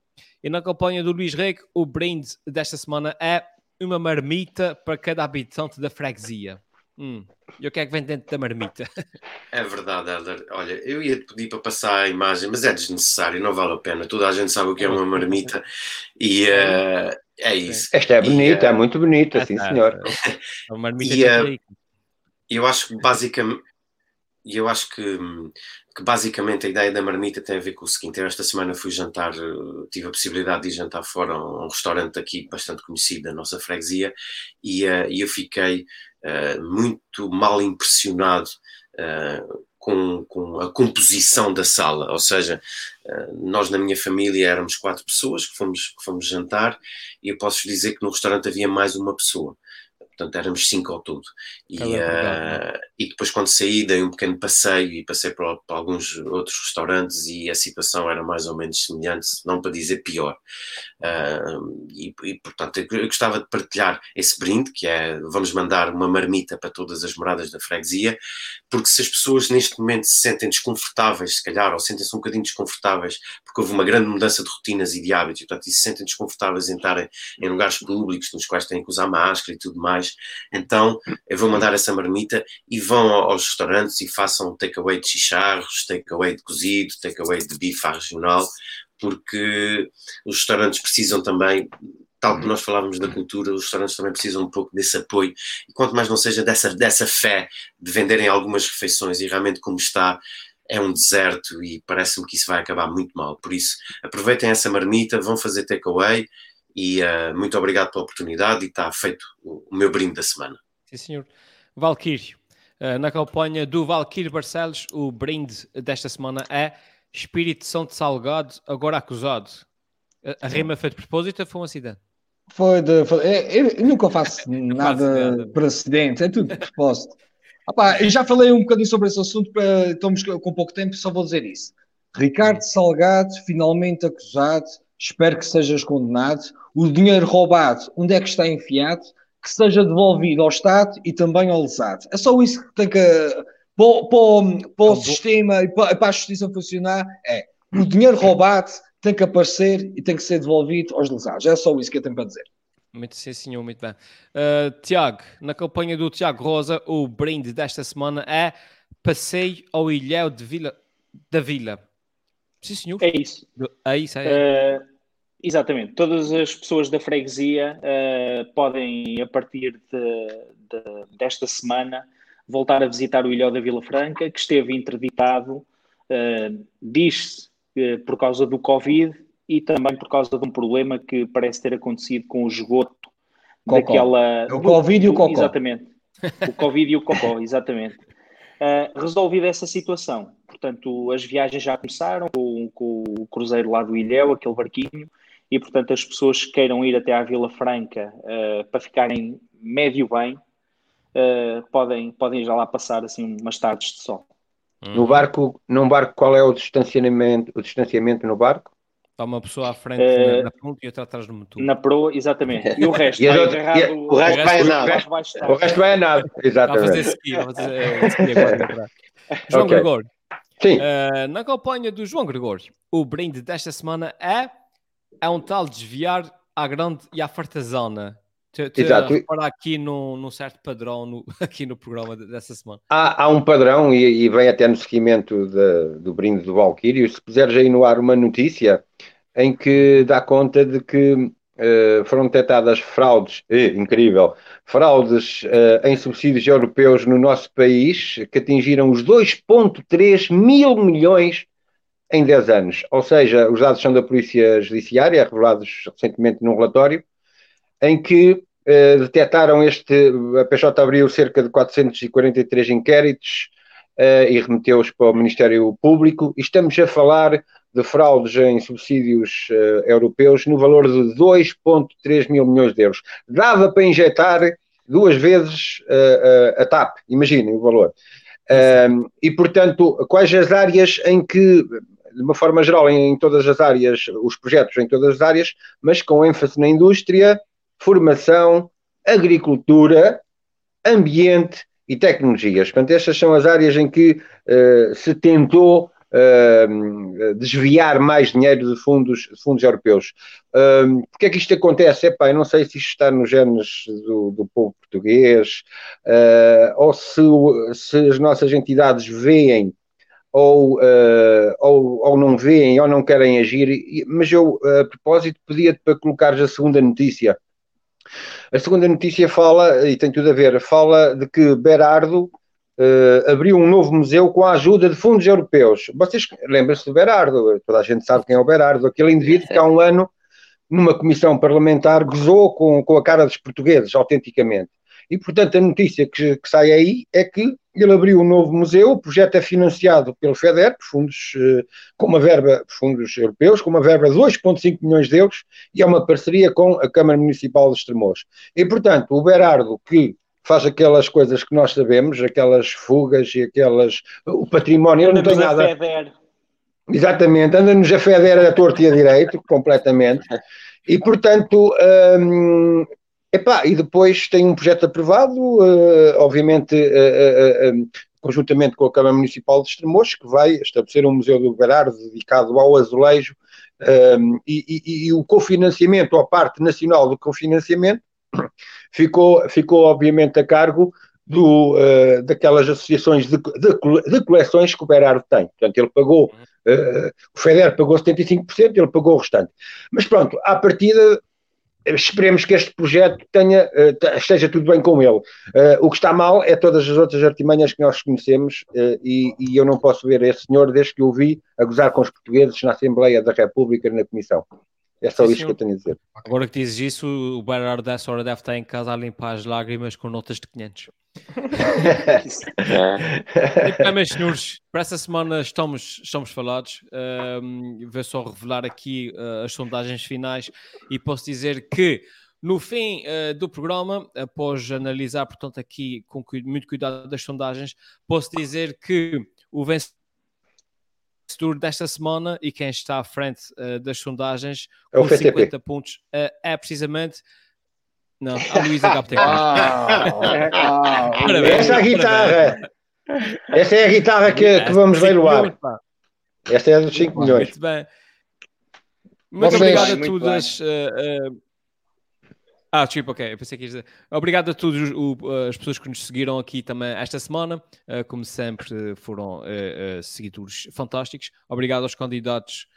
E na campanha do Luís Reg, o brinde desta semana é uma marmita para cada habitante da freguesia. Hum. E o que é que vem dentro da marmita? <laughs> É verdade, Helder. Olha, eu ia te pedir para passar a imagem, mas é desnecessário, não vale a pena. Toda a gente sabe o que é uma marmita e uh, é isso. Esta é bonita, e, uh, é muito bonita, sim senhor. É uma marmita e, uh, eu acho que basicamente eu acho que, que, basicamente a ideia da marmita tem a ver com o seguinte: eu esta semana fui jantar, tive a possibilidade de ir jantar fora a um restaurante aqui bastante conhecido da nossa freguesia e, uh, e eu fiquei uh, muito mal impressionado uh, com, com, a composição da sala, ou seja, nós na minha família éramos quatro pessoas que fomos, que fomos jantar e eu posso dizer que no restaurante havia mais uma pessoa portanto éramos cinco ao todo. E, uh, e depois, quando saí, dei um pequeno passeio e passei para, para, alguns outros restaurantes e a situação era mais ou menos semelhante, não para dizer pior. Uh, e, e, portanto, eu gostava de partilhar esse brinde, que é vamos mandar uma marmita para todas as moradas da freguesia, porque se as pessoas neste momento se sentem desconfortáveis, se calhar, ou sentem-se um bocadinho desconfortáveis, porque houve uma grande mudança de rotinas e de hábitos, e, portanto, e se sentem desconfortáveis em estarem em lugares públicos nos quais têm que usar máscara e tudo mais, então eu vou mandar essa marmita e vão aos restaurantes e façam takeaway de chicharros, takeaway de cozido, takeaway de bife regional, porque os restaurantes precisam também tal como nós falávamos da cultura, os restaurantes também precisam um pouco desse apoio, e quanto mais não seja dessa, dessa fé de venderem algumas refeições, e realmente como está, é um deserto e parece-me que isso vai acabar muito mal. Por isso, aproveitem essa marmita, vão fazer takeaway e uh, muito obrigado pela oportunidade e está feito o, o meu brinde da semana. Sim, senhor. Valquírio, uh, na campanha do Valquírio Barcelos, o brinde desta semana é Espírito Santo Salgado, agora acusado. A, a rima foi de propósito ou foi um acidente? Foi de. Foi, é, eu, <laughs> nunca faço nada por acidente, é tudo de propósito. Opa, eu já falei um bocadinho sobre esse assunto, para, estamos com pouco tempo, só vou dizer isso. Ricardo Salgado, finalmente acusado, espero que sejas condenado. O dinheiro roubado, onde é que está enfiado? Que seja devolvido ao Estado e também ao lesado. É só isso que tem que. Para, para, para o sistema e para, para a justiça funcionar, é o dinheiro roubado tem que aparecer e tem que ser devolvido aos lesados. É só isso que eu tenho para dizer. Muito sim, senhor, muito bem. Uh, Tiago, na campanha do Tiago Rosa, o brinde desta semana é Passeio ao Ilhéu de Vila, da Vila. Sim, senhor. É isso. É isso, é. Uh, exatamente. Todas as pessoas da freguesia uh, podem, a partir de, de, desta semana, voltar a visitar o Ilhéu da Vila Franca, que esteve interditado, diz-se, por causa do Covid e também por causa de um problema que parece ter acontecido com o esgoto Cocó. daquela. É o Covid e o Cocó. Exatamente. O Covid e o Cocó, <laughs> exatamente. Uh, resolvida essa situação, portanto, as viagens já começaram com, com, o cruzeiro lá do Ilhéu, aquele barquinho, e portanto, as pessoas que queiram ir até à Vila Franca uh, para ficarem médio bem, uh, podem, podem já lá passar assim umas tardes de sol. No barco, num barco, qual é o distanciamento, o distanciamento no barco? Está uma pessoa à frente uh, na ponta e outra atrás do motor. Na proa, exatamente. E o resto <laughs> vai outro, agarrado, o, resto vai a nada. O resto vai a nada, exatamente. Ski, ski agora. João okay. Gregório. Sim. Uh, na campanha do João Gregório, o brinde desta semana é, é um tal desviar à grande e à fartazana. Te Exato. reparar aqui num, num certo padrão no, <laughs> aqui no programa dessa semana. Há, há um padrão e, e, vem até no seguimento de, do brinde do Valkyrio. Se puseres aí no ar uma notícia em que dá conta de que uh, foram detectadas fraudes, eh, incrível, fraudes uh, em subsídios europeus no nosso país que atingiram os 2,3 mil milhões em 10 anos. Ou seja, os dados são da Polícia Judiciária, revelados recentemente num relatório em que uh, detectaram este, a PJ abriu cerca de 443 inquéritos uh, e remeteu-os para o Ministério Público, e estamos a falar de fraudes em subsídios uh, europeus no valor de 2,3 mil milhões de euros. Dava para injetar duas vezes a TAP, imaginem o valor. e, portanto, quais as áreas em que de uma forma geral, em, em, todas as áreas, os projetos em todas as áreas, mas com ênfase na indústria, formação, agricultura, ambiente e tecnologias. Portanto, estas são as áreas em que uh, se tentou uh, desviar mais dinheiro de fundos, fundos europeus. Uh, Porquê é que isto acontece? Epá, eu não sei se isto está nos genes do, do povo português uh, ou se, se, as nossas entidades veem ou, uh, ou, ou não veem ou não querem agir, mas eu, a propósito, pedia-te para colocares a segunda notícia. A segunda notícia fala, e tem tudo a ver, fala de que Berardo uh, abriu um novo museu com a ajuda de fundos europeus. Vocês lembram-se do Berardo? Toda a gente sabe quem é o Berardo, aquele indivíduo que há um ano, numa comissão parlamentar, gozou com, com a cara dos portugueses, autenticamente. E, portanto, a notícia que, que, sai aí é que ele abriu um novo museu, o projeto é financiado pelo FEDER, fundos, eh, com uma verba, fundos europeus, com uma verba de 2,5 milhões de euros, e é uma parceria com a Câmara Municipal de Estremoz. E, portanto, o Berardo, que faz aquelas coisas que nós sabemos, aquelas fugas e aquelas... o património, ele não tem nada... FEDER. Exatamente, anda-nos a FEDER a torto e a direito, completamente. E, portanto, hum, Epá, e depois tem um projeto aprovado, uh, obviamente, uh, uh, conjuntamente com a Câmara Municipal de Estremoz, que vai estabelecer um Museu do Berardo dedicado ao azulejo um, e, e, e, o cofinanciamento, a parte nacional do cofinanciamento, ficou, ficou obviamente a cargo do, daquelas associações de, de, de, coleções que o Berardo tem. Portanto, ele pagou, o FEDER pagou 75%, ele pagou o restante. Mas pronto, à partida esperemos que este projeto tenha, uh, esteja tudo bem com ele. Uh, o que está mal é todas as outras artimanhas que nós conhecemos e, e, eu não posso ver esse senhor desde que o vi a gozar com os portugueses na Assembleia da República e na Comissão. É só Sim, isso que eu tenho a dizer. Agora que dizes isso, o Bernardo dessa hora deve estar em casa a limpar as lágrimas com notas de 500. é. <laughs> bem, meus senhores, para essa semana estamos, estamos falados. Um, vou só revelar aqui uh, as sondagens finais e posso dizer que no fim uh, do programa, após analisar, portanto, aqui com muito cuidado das sondagens, posso dizer que o vencedor vencedor desta semana e quem está à frente uh, das sondagens é com 50 pontos uh, é precisamente. Não, a Luísa <laughs> Gapteca. Ah, <laughs> Essa é a guitarra. Essa é a guitarra que, que vamos leiloar. Esta é dos 5 milhões. Muito bem. Muito Vocês, obrigado a todas. Uh, ah, tipo, ok, eu pensei que ia dizer. Obrigado a todas as pessoas que nos seguiram aqui também esta semana. Uh, como sempre, foram uh, uh, seguidores fantásticos. Obrigado aos candidatos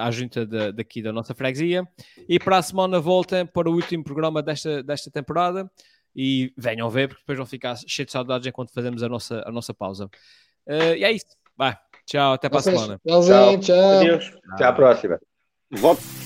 à junta de, daqui da nossa freguesia. E para a semana voltem para o último programa desta, desta temporada. E venham ver, porque depois vão ficar cheios de saudades enquanto fazemos a nossa, a nossa pausa. e é isso. Vai. Tchau, até para a semana. Tchau. Tchau. Adeus. Até à próxima. Voto.